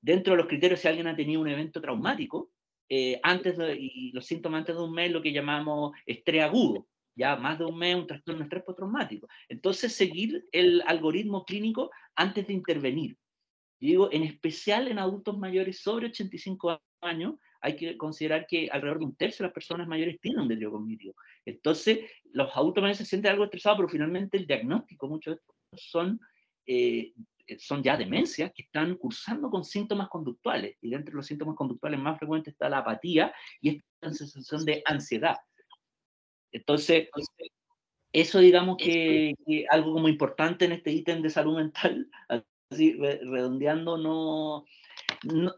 Dentro de los criterios, si alguien ha tenido un evento traumático, eh, antes de, y los síntomas antes de un mes, lo que llamamos estrés agudo, ya más de un mes, un trastorno de estrés postraumático. Entonces, seguir el algoritmo clínico antes de intervenir. Digo, en especial en adultos mayores sobre 85 años, hay que considerar que alrededor de un tercio de las personas mayores tienen un deterioro cognitivo. Entonces, los adultos mayores se sienten algo estresados, pero finalmente el diagnóstico, muchos de estos son eh, son ya demencias que están cursando con síntomas conductuales. Y dentro de los síntomas conductuales más frecuentes está la apatía y esta sensación de ansiedad. Entonces, eso digamos que, que, algo como importante en este ítem de salud mental, así redondeando, no,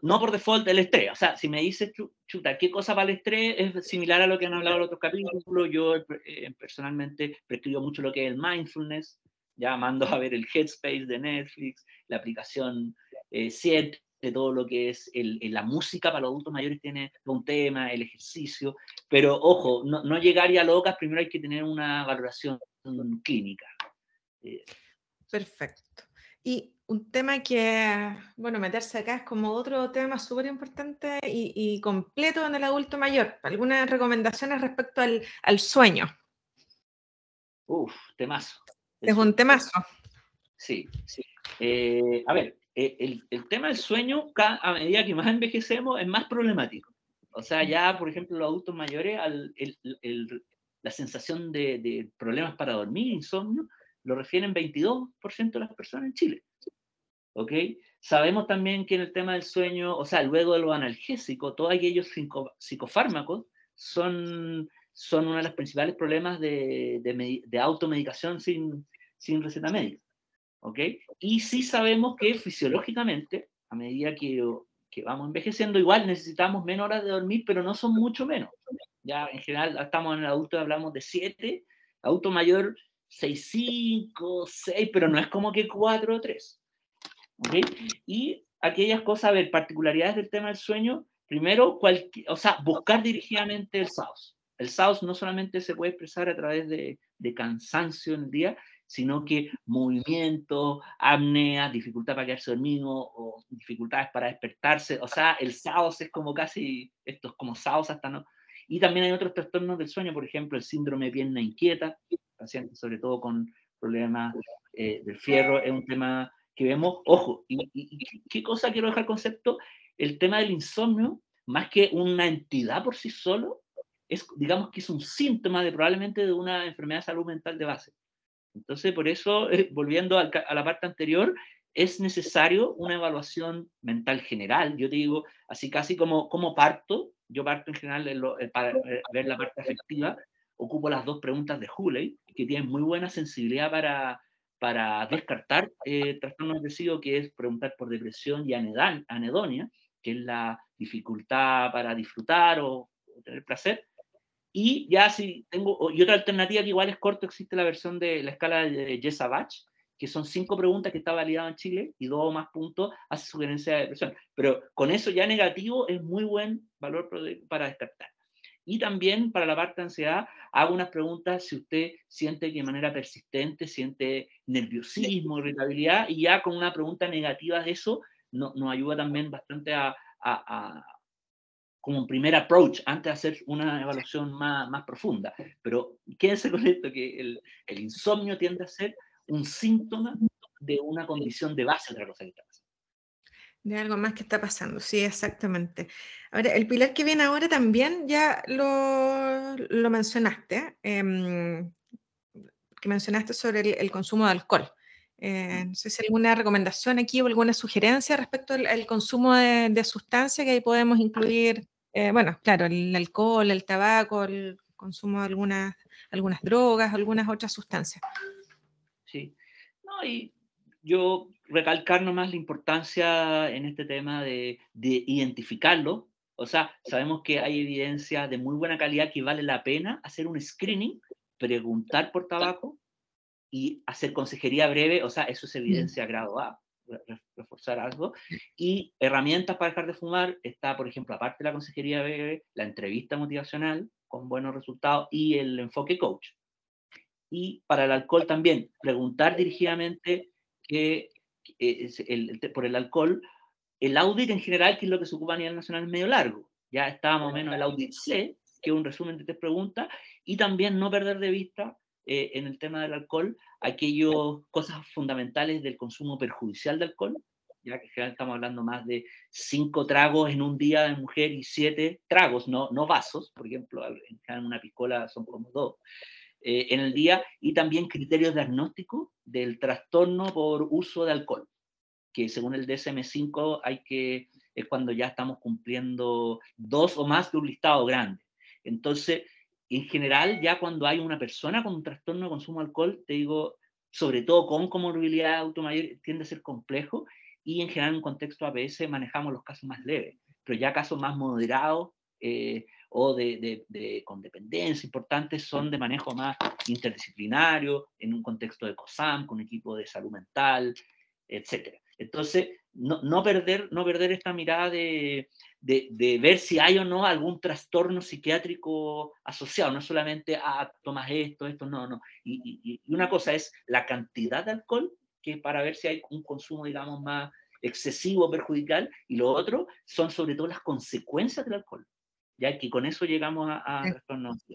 no, por default el estrés. O sea, si me dices, chuta, ¿qué cosa para el estrés? Es similar a lo que han hablado en otros capítulos. Yo eh, personalmente prescribo mucho lo que es el mindfulness, ya mando a ver el Headspace de Netflix, la aplicación eh, 7, de todo lo que es el, la música para los adultos mayores tiene un tema, el ejercicio, pero ojo, no, no llegar ya locas, primero hay que tener una valoración clínica. Eh, Perfecto. Y un tema que, bueno, meterse acá es como otro tema súper importante y, completo en el adulto mayor. ¿Algunas recomendaciones respecto al, al sueño? Uf, temazo. Es un temazo. Sí, sí. Eh, a ver, eh, el, el, tema del sueño, a medida que más envejecemos, es más problemático. O sea, ya, por ejemplo, los adultos mayores, al, el, el, la sensación de, de, problemas para dormir, insomnio, lo refieren 22% de las personas en Chile. ¿Ok? Sabemos también que en el tema del sueño, o sea, luego de lo analgésico, todos aquellos psicofármacos son, son uno de los principales problemas de, de, de automedicación sin, sin receta médica. ¿Ok? Y sí sabemos que fisiológicamente, a medida que, que vamos envejeciendo, igual necesitamos menos horas de dormir, pero no son mucho menos. Ya en general estamos en el adulto, hablamos de 7, adulto mayor 6, 5, 6, pero no es como que 4 o 3. ¿Okay? Y aquellas cosas, a ver, particularidades del tema del sueño, primero, o sea, buscar dirigidamente el SAUS. El SAUS no solamente se puede expresar a través de, de cansancio en el día, sino que movimiento, apnea, dificultad para quedarse dormido o dificultades para despertarse. O sea, el SAUS es como casi, estos como SAUS hasta no. Y también hay otros trastornos del sueño, por ejemplo, el síndrome de pierna inquieta, pacientes sobre todo con problemas eh, del fierro, es un tema que vemos, ojo, y, qué cosa quiero dejar concepto, el tema del insomnio, más que una entidad por sí solo, es, digamos que es un síntoma de probablemente de una enfermedad de salud mental de base. Entonces, por eso, eh, volviendo a, la parte anterior, es necesario una evaluación mental general. Yo te digo, así casi como, como parto, yo parto en general eh, para ver la parte afectiva, ocupo las dos preguntas de Huley, que tienen muy buena sensibilidad para, para descartar eh, trastornos depresivos, que es preguntar por depresión y anedonia, que es la dificultad para disfrutar o, tener placer. Y ya si tengo, y otra alternativa que igual es corto, existe la versión de la escala de Jessabach, que son cinco preguntas que está validado en Chile y dos o más puntos hace sugerencia de depresión. Pero con eso ya negativo es muy buen valor para descartar. Y también para la parte de ansiedad, hago unas preguntas si usted siente que de manera persistente siente nerviosismo, irritabilidad, y ya con una pregunta negativa de eso no, nos ayuda también bastante a, a, como un primer approach antes de hacer una evaluación más, más profunda. Pero quédense con esto, que el, el, insomnio tiende a ser un síntoma de una condición de base de la cosa que está pasando. De algo más que está pasando, sí, exactamente. Ahora, el pilar que viene ahora también ya lo, lo mencionaste, eh, que mencionaste sobre el, el consumo de alcohol. Eh, no sé si hay alguna recomendación aquí o alguna sugerencia respecto al, al consumo de, de sustancias que ahí podemos incluir, eh, bueno, claro, el alcohol, el tabaco, el consumo de algunas, algunas drogas, algunas otras sustancias. Sí, no, y yo recalcar nomás la importancia en este tema de, de, identificarlo. O sea, sabemos que hay evidencia de muy buena calidad que vale la pena hacer un screening, preguntar por tabaco y hacer consejería breve. O sea, eso es evidencia grado A, reforzar algo. Y herramientas para dejar de fumar está, por ejemplo, aparte de la consejería breve, la entrevista motivacional con buenos resultados y el enfoque coach. Y para el alcohol también, preguntar dirigidamente que es el, por el alcohol, el audit en general, que es lo que se ocupa a nivel nacional, es medio largo. Ya está más o menos el audit C, que es un resumen de tres preguntas, y también no perder de vista eh, en el tema del alcohol aquellas cosas fundamentales del consumo perjudicial de alcohol, ya que estamos hablando más de cinco tragos en un día de mujer y siete tragos, no, no vasos, por ejemplo, en una piscola son como dos. Eh, en el día y también criterios diagnósticos del trastorno por uso de alcohol, que según el DSM5 hay que, es cuando ya estamos cumpliendo dos o más de un listado grande. Entonces, en general, ya cuando hay una persona con un trastorno de consumo de alcohol, te digo, sobre todo con comorbilidad automayor, tiende a ser complejo y en general en un contexto APS manejamos los casos más leves, pero ya casos más moderados eh, o de, de, con dependencia importantes son de manejo más interdisciplinario, en un contexto de COSAM, con equipo de salud mental, etc. Entonces, no, no, perder, no perder esta mirada de, de, ver si hay o no algún trastorno psiquiátrico asociado, no solamente a ah, tomas esto, esto, no, no. Y, y, una cosa es la cantidad de alcohol, que para ver si hay un consumo, digamos, más excesivo, perjudicial, y lo otro son sobre todo las consecuencias del alcohol, ya que con eso llegamos a, a trastornos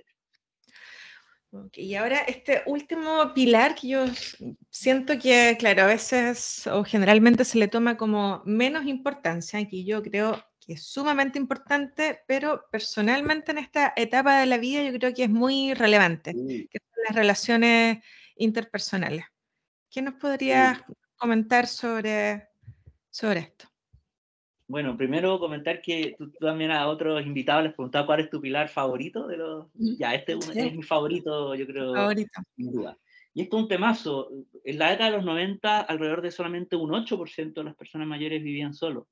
y ahora este último pilar que yo siento que, claro, a veces o generalmente se le toma como menos importancia, que yo creo que es sumamente importante, pero personalmente en esta etapa de la vida yo creo que es muy relevante, que son las relaciones interpersonales. ¿Qué nos podrías comentar sobre, sobre esto? Bueno, primero comentar que tú, también a otros invitados les preguntaba cuál es tu pilar favorito de los... Ya, este es mi favorito, yo creo, favorito. sin duda. Y esto es un temazo. En la década de los 90, alrededor de solamente un 8% de las personas mayores vivían solos.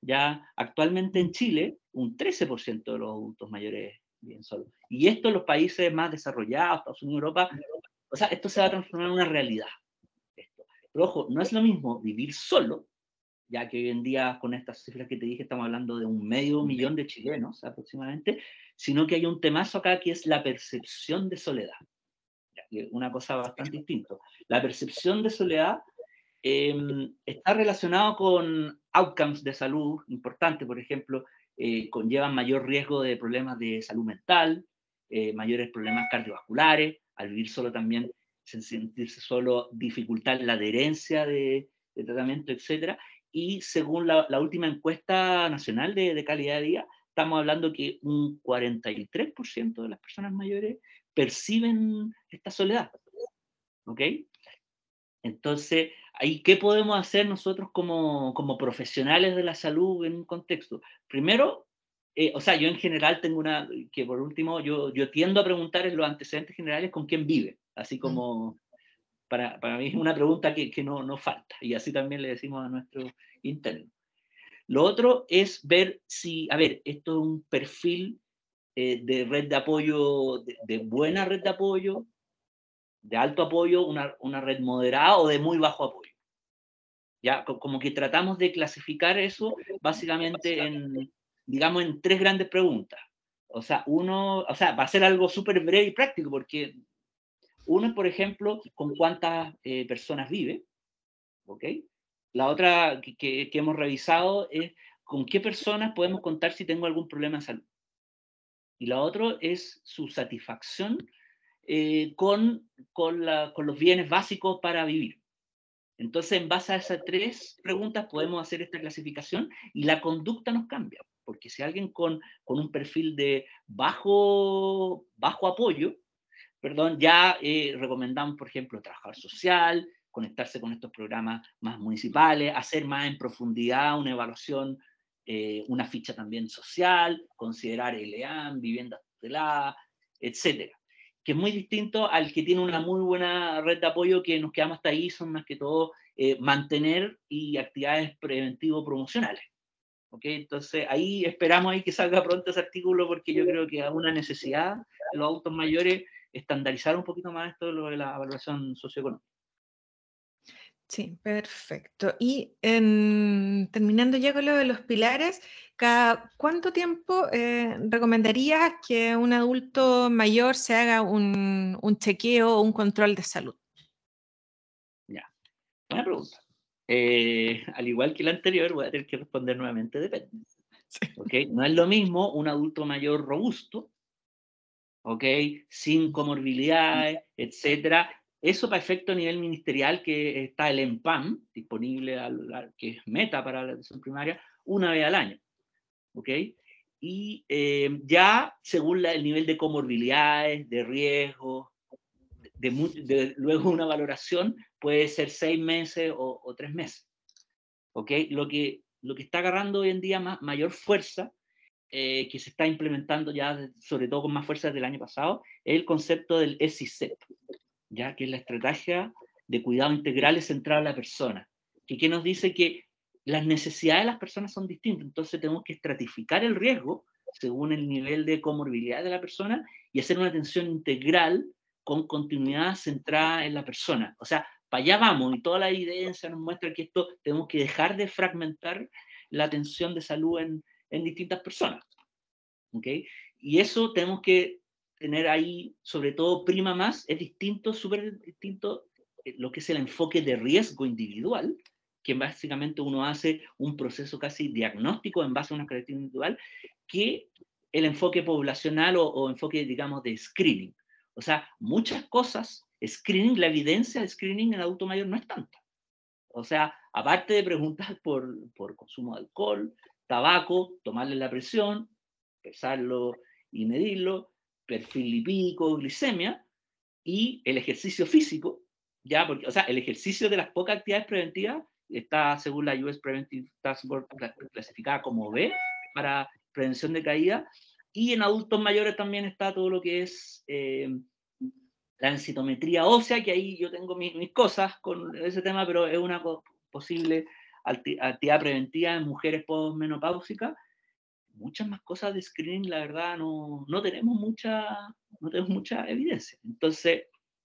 Ya actualmente en Chile, un 13% de los adultos mayores viven solos. Y esto en los países más desarrollados, Estados Unidos, Europa, o sea, esto se va a transformar en una realidad. Esto. Pero ojo, no es lo mismo vivir solo ya que hoy en día con estas cifras que te dije estamos hablando de un medio millón de chilenos aproximadamente, sino que hay un temazo acá que es la percepción de soledad. Una cosa bastante distinta. La percepción de soledad em, está relacionado con outcomes de salud importantes, por ejemplo, eh, conllevan mayor riesgo de problemas de salud mental, eh, mayores problemas cardiovasculares, al vivir solo también, sentirse solo, dificultar la adherencia de, de tratamiento, etcétera, y según la, última encuesta nacional de, calidad de vida, estamos hablando que un 43% de las personas mayores perciben esta soledad. ¿Ok? Entonces, ahí, ¿qué podemos hacer nosotros como, como profesionales de la salud en un contexto? Primero, eh, o sea, yo en general tengo una, que por último, yo, yo tiendo a preguntar en los antecedentes generales con quién vive, así mm. como para, para mí es una pregunta que, que no, no, falta y así también le decimos a nuestro interno. Lo otro es ver si, a ver, esto es un perfil eh, de red de apoyo, de, buena red de apoyo, de alto apoyo, una, una, red moderada o de muy bajo apoyo. Ya, como que tratamos de clasificar eso básicamente en, digamos, en tres grandes preguntas. O sea, uno, o sea, va a ser algo súper breve y práctico porque es, por ejemplo, con cuántas eh, personas vive, ¿ok? La otra que, hemos revisado es con qué personas podemos contar si tengo algún problema de salud. Y la otra es su satisfacción eh, con, con, con los bienes básicos para vivir. Entonces, en base a esas tres preguntas podemos hacer esta clasificación y la conducta nos cambia, porque si alguien con, con un perfil de bajo, bajo apoyo, perdón, ya eh, recomendamos, por ejemplo, trabajar social, conectarse con estos programas más municipales, hacer más en profundidad una evaluación, eh, una ficha también social, considerar el EAM, viviendas tuteladas, etcétera. Que es muy distinto al que tiene una muy buena red de apoyo que nos quedamos hasta ahí, son más que todo eh, mantener y actividades preventivo-promocionales. ¿Okay? Entonces ahí esperamos ahí que salga pronto ese artículo porque yo creo que hay una necesidad de los autos mayores estandarizar un poquito más esto de, lo de la evaluación socioeconómica. Sí, perfecto. Y terminando ya con lo de los pilares, ¿cada cuánto tiempo eh, recomendarías que un adulto mayor se haga un, chequeo o un control de salud? Ya, buena pregunta. Eh, al igual que la anterior, voy a tener que responder nuevamente, depende. No es lo mismo un adulto mayor robusto ¿ok? Sin comorbilidades, etcétera. Eso para efecto a nivel ministerial, que está el EMPAM, disponible, que es meta para la atención primaria, una vez al año, ¿ok? Y eh, ya según el nivel de comorbilidades, de riesgo, de, luego una valoración, puede ser seis meses o, tres meses, ¿ok? Lo que, lo que está agarrando hoy en día más, mayor fuerza eh, que se está implementando ya, sobre todo con más fuerza desde el año pasado, es el concepto del SICEP, ya que es la estrategia de cuidado integral centrado en la persona, que, que nos dice que las necesidades de las personas son distintas, entonces tenemos que estratificar el riesgo según el nivel de comorbilidad de la persona y hacer una atención integral con continuidad centrada en la persona. O sea, para allá vamos y toda la evidencia nos muestra que esto tenemos que dejar de fragmentar la atención de salud en, en distintas personas. ¿okay? Y eso tenemos que tener ahí, sobre todo prima más, es distinto, súper distinto eh, lo que es el enfoque de riesgo individual, que básicamente uno hace un proceso casi diagnóstico en base a una característica individual, que el enfoque poblacional o, o enfoque, digamos, de screening. O sea, muchas cosas, screening, la evidencia de screening en adulto mayor no es tanta. O sea, aparte de preguntas por, por consumo de alcohol, tabaco, tomarle la presión, pesarlo y medirlo, perfil lipídico, glicemia, y el ejercicio físico, ya, porque, o sea, el ejercicio de las pocas actividades preventivas está, según la US Preventive Task Force, clasificada como B para prevención de caída, y en adultos mayores también está todo lo que es eh, la densitometría ósea, que ahí yo tengo mis, mis, cosas con ese tema, pero es una posible actividad preventiva en mujeres postmenopáusicas, muchas más cosas de screening, la verdad, no, no, tenemos, mucha, no tenemos mucha evidencia. Entonces,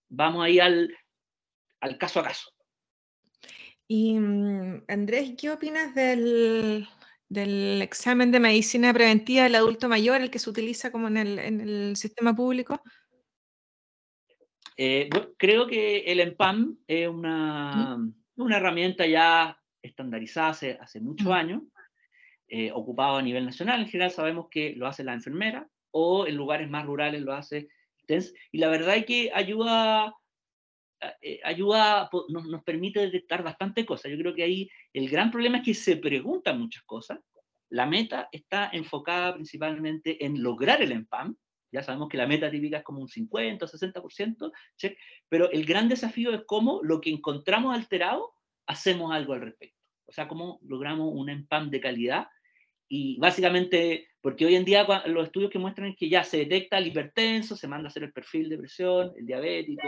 vamos ahí al, al caso a caso. Y mm, Andrés, ¿qué opinas del, del, examen de medicina preventiva del adulto mayor, el que se utiliza como en el, en el sistema público? Eh, creo que el EMPAM es una, una herramienta ya estandarizada hace, hace muchos años, eh, ocupado a nivel nacional. En general sabemos que lo hace la enfermera o en lugares más rurales lo hace TENS. Y la verdad es que ayuda, ayuda nos, nos, permite detectar bastante cosas. Yo creo que ahí el gran problema es que se preguntan muchas cosas. La meta está enfocada principalmente en lograr el EMPAM. Ya sabemos que la meta típica es como un 50 o 60%, check, pero el gran desafío es cómo lo que encontramos alterado hacemos algo al respecto. O sea, cómo logramos un EMPAM de calidad y básicamente, porque hoy en día los estudios que muestran es que ya se detecta el hipertenso, se manda a hacer el perfil de presión, el diabético,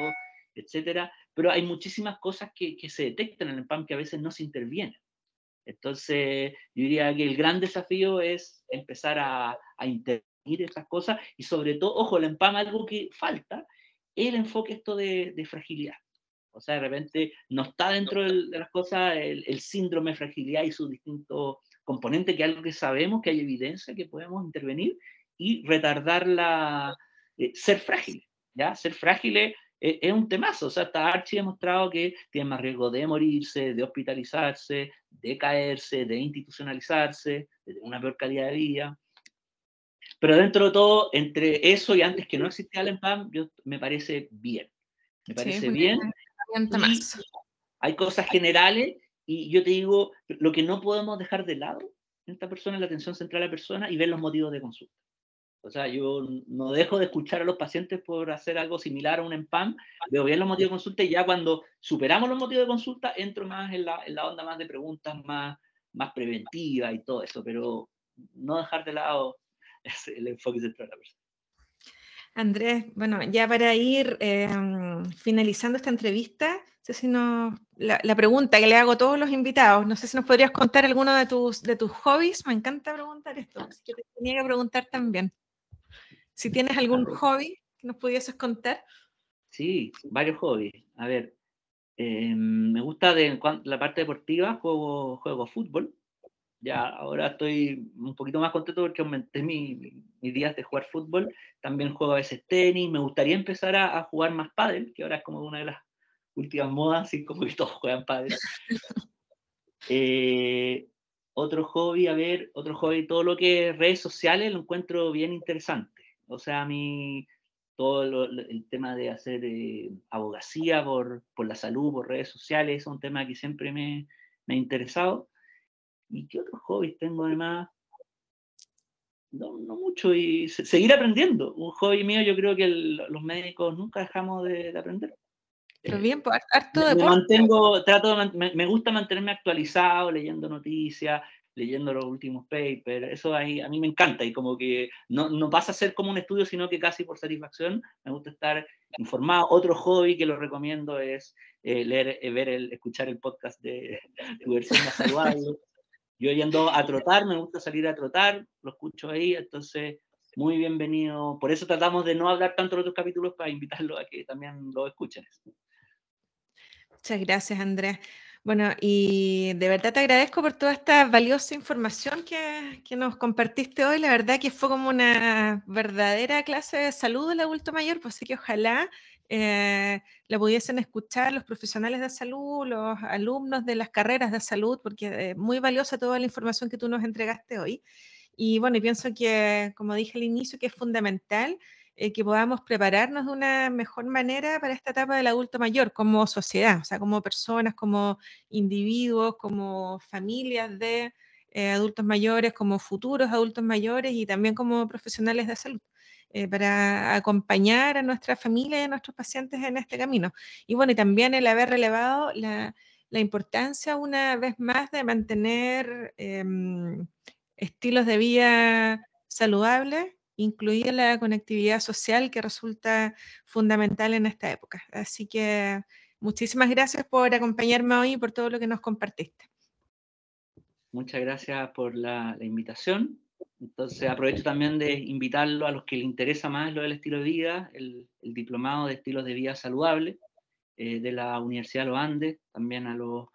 etcétera, pero hay muchísimas cosas que, que se detectan en el EMPAM que a veces no se intervienen. Entonces, yo diría que el gran desafío es empezar a, a intervenir esas cosas y sobre todo, ojo, el EMPAM algo que falta, el enfoque esto de, de fragilidad. O sea, de repente no está dentro de las cosas el, el síndrome de fragilidad y sus distintos componentes, que es algo que sabemos, que hay evidencia que podemos intervenir y retardar la... Eh, ser frágil, ¿ya? Ser frágil es, es, un temazo, o sea, está Archie demostrado que tiene más riesgo de morirse, de hospitalizarse, de caerse, de institucionalizarse, de una peor calidad de vida. Pero dentro de todo, entre eso y antes que no existía el EMPAM, yo, me parece bien. Me parece sí, bien. bien hay cosas generales y yo te digo, lo que no podemos dejar de lado en esta persona es la atención central a la persona y ver los motivos de consulta. O sea, yo no dejo de escuchar a los pacientes por hacer algo similar a un EMPAM, veo bien los motivos de consulta y ya cuando superamos los motivos de consulta entro más en la, en la onda más de preguntas más, más preventiva y todo eso, pero no dejar de lado el enfoque central a la persona. Andrés, bueno, ya para ir eh, finalizando esta entrevista, sé si no, la, la, pregunta que le hago a todos los invitados, no sé si nos podrías contar alguno de tus, de tus hobbies, me encanta preguntar esto, así que te tenía que preguntar también. Si tienes algún hobby que nos pudieses contar. Sí, varios hobbies. A ver, eh, me gusta de la parte deportiva, juego, juego fútbol, ya ahora estoy un poquito más contento porque aumenté mis mi días de jugar fútbol. También juego a veces tenis. Me gustaría empezar a, a, jugar más pádel, que ahora es como una de las últimas modas, así como que todos juegan pádel. eh, otro hobby, a ver, otro hobby, todo lo que es redes sociales lo encuentro bien interesante. O sea, a mí todo lo, el tema de hacer eh, abogacía por, por la salud, por redes sociales, es un tema que siempre me, me ha interesado. ¿Y qué otros hobbies tengo además? No, no mucho, y se, seguir aprendiendo. Un hobby mío, yo creo que el, los médicos nunca dejamos de, de aprender. Pero bien, pues, harto me, me mantengo, trato de, me, me, gusta mantenerme actualizado, leyendo noticias, leyendo los últimos papers, eso ahí, a mí me encanta y como que no, no pasa a ser como un estudio, sino que casi por satisfacción me gusta estar informado. Otro hobby que lo recomiendo es eh, leer, eh, ver, el, escuchar el podcast de Tu versión saludable. Yo yendo a trotar, me gusta salir a trotar, lo escucho ahí, entonces muy bienvenido. Por eso tratamos de no hablar tanto de otros capítulos para invitarlos a que también lo escuchen. Muchas gracias, Andrés. Bueno, y de verdad te agradezco por toda esta valiosa información que, que, nos compartiste hoy. La verdad que fue como una verdadera clase de salud del adulto mayor, pues sí que ojalá eh, la pudiesen escuchar los profesionales de salud, los alumnos de las carreras de salud, porque es muy valiosa toda la información que tú nos entregaste hoy. Y bueno, y pienso que, como dije al inicio, que es fundamental eh, que podamos prepararnos de una mejor manera para esta etapa del adulto mayor como sociedad, o sea, como personas, como individuos, como familias de eh, adultos mayores, como futuros adultos mayores y también como profesionales de salud. Eh, para acompañar a nuestra familia y a nuestros pacientes en este camino. Y bueno, y también el haber relevado la, importancia una vez más de mantener em, estilos de vida saludables, incluida la conectividad social que resulta fundamental en esta época. Así que muchísimas gracias por acompañarme hoy y por todo lo que nos compartiste. Muchas gracias por la, invitación. Entonces aprovecho también de invitarlo a los que les interesa más lo del estilo de vida, el, diplomado de estilos de vida saludable eh, de la Universidad de los Andes, también a los,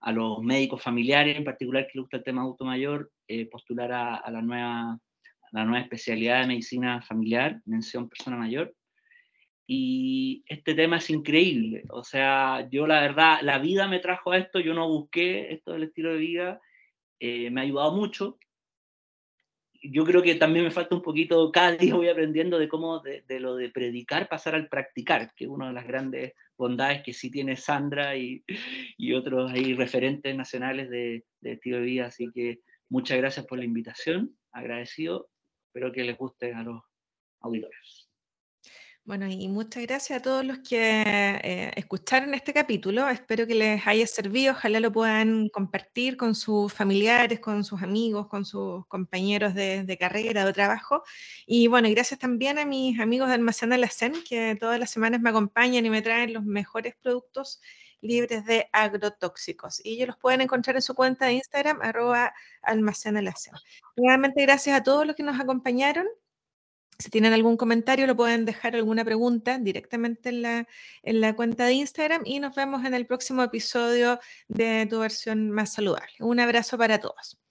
a los médicos familiares en particular que les gusta el tema adulto mayor, eh, postular a, la, nueva, la nueva especialidad de medicina familiar, mención persona mayor. Y este tema es increíble. O sea, yo la verdad, la vida me trajo a esto, yo no busqué esto del estilo de vida, eh, me ha ayudado mucho. Yo creo que también me falta un poquito, cada día voy aprendiendo de cómo de, lo de predicar pasar al practicar, que es una de las grandes bondades que sí tiene Sandra y, y otros ahí referentes nacionales de, de estilo de vida. Así que Muchas gracias por la invitación, agradecido, espero que les guste a los auditores. Bueno, y muchas gracias a todos los que eh, escucharon este capítulo. Espero que les haya servido. Ojalá lo puedan compartir con sus familiares, con sus amigos, con sus compañeros de, carrera, de trabajo. Y bueno, gracias también a mis amigos de Almacén Alacén, que todas las semanas me acompañan y me traen los mejores productos libres de agrotóxicos. Y ellos los pueden encontrar en su cuenta de Instagram, arroba almacenalación. Nuevamente, gracias a todos los que nos acompañaron. Si tienen algún comentario, lo pueden dejar alguna pregunta directamente en la, en la cuenta de Instagram y nos vemos en el próximo episodio de tu versión más saludable. Un abrazo para todos.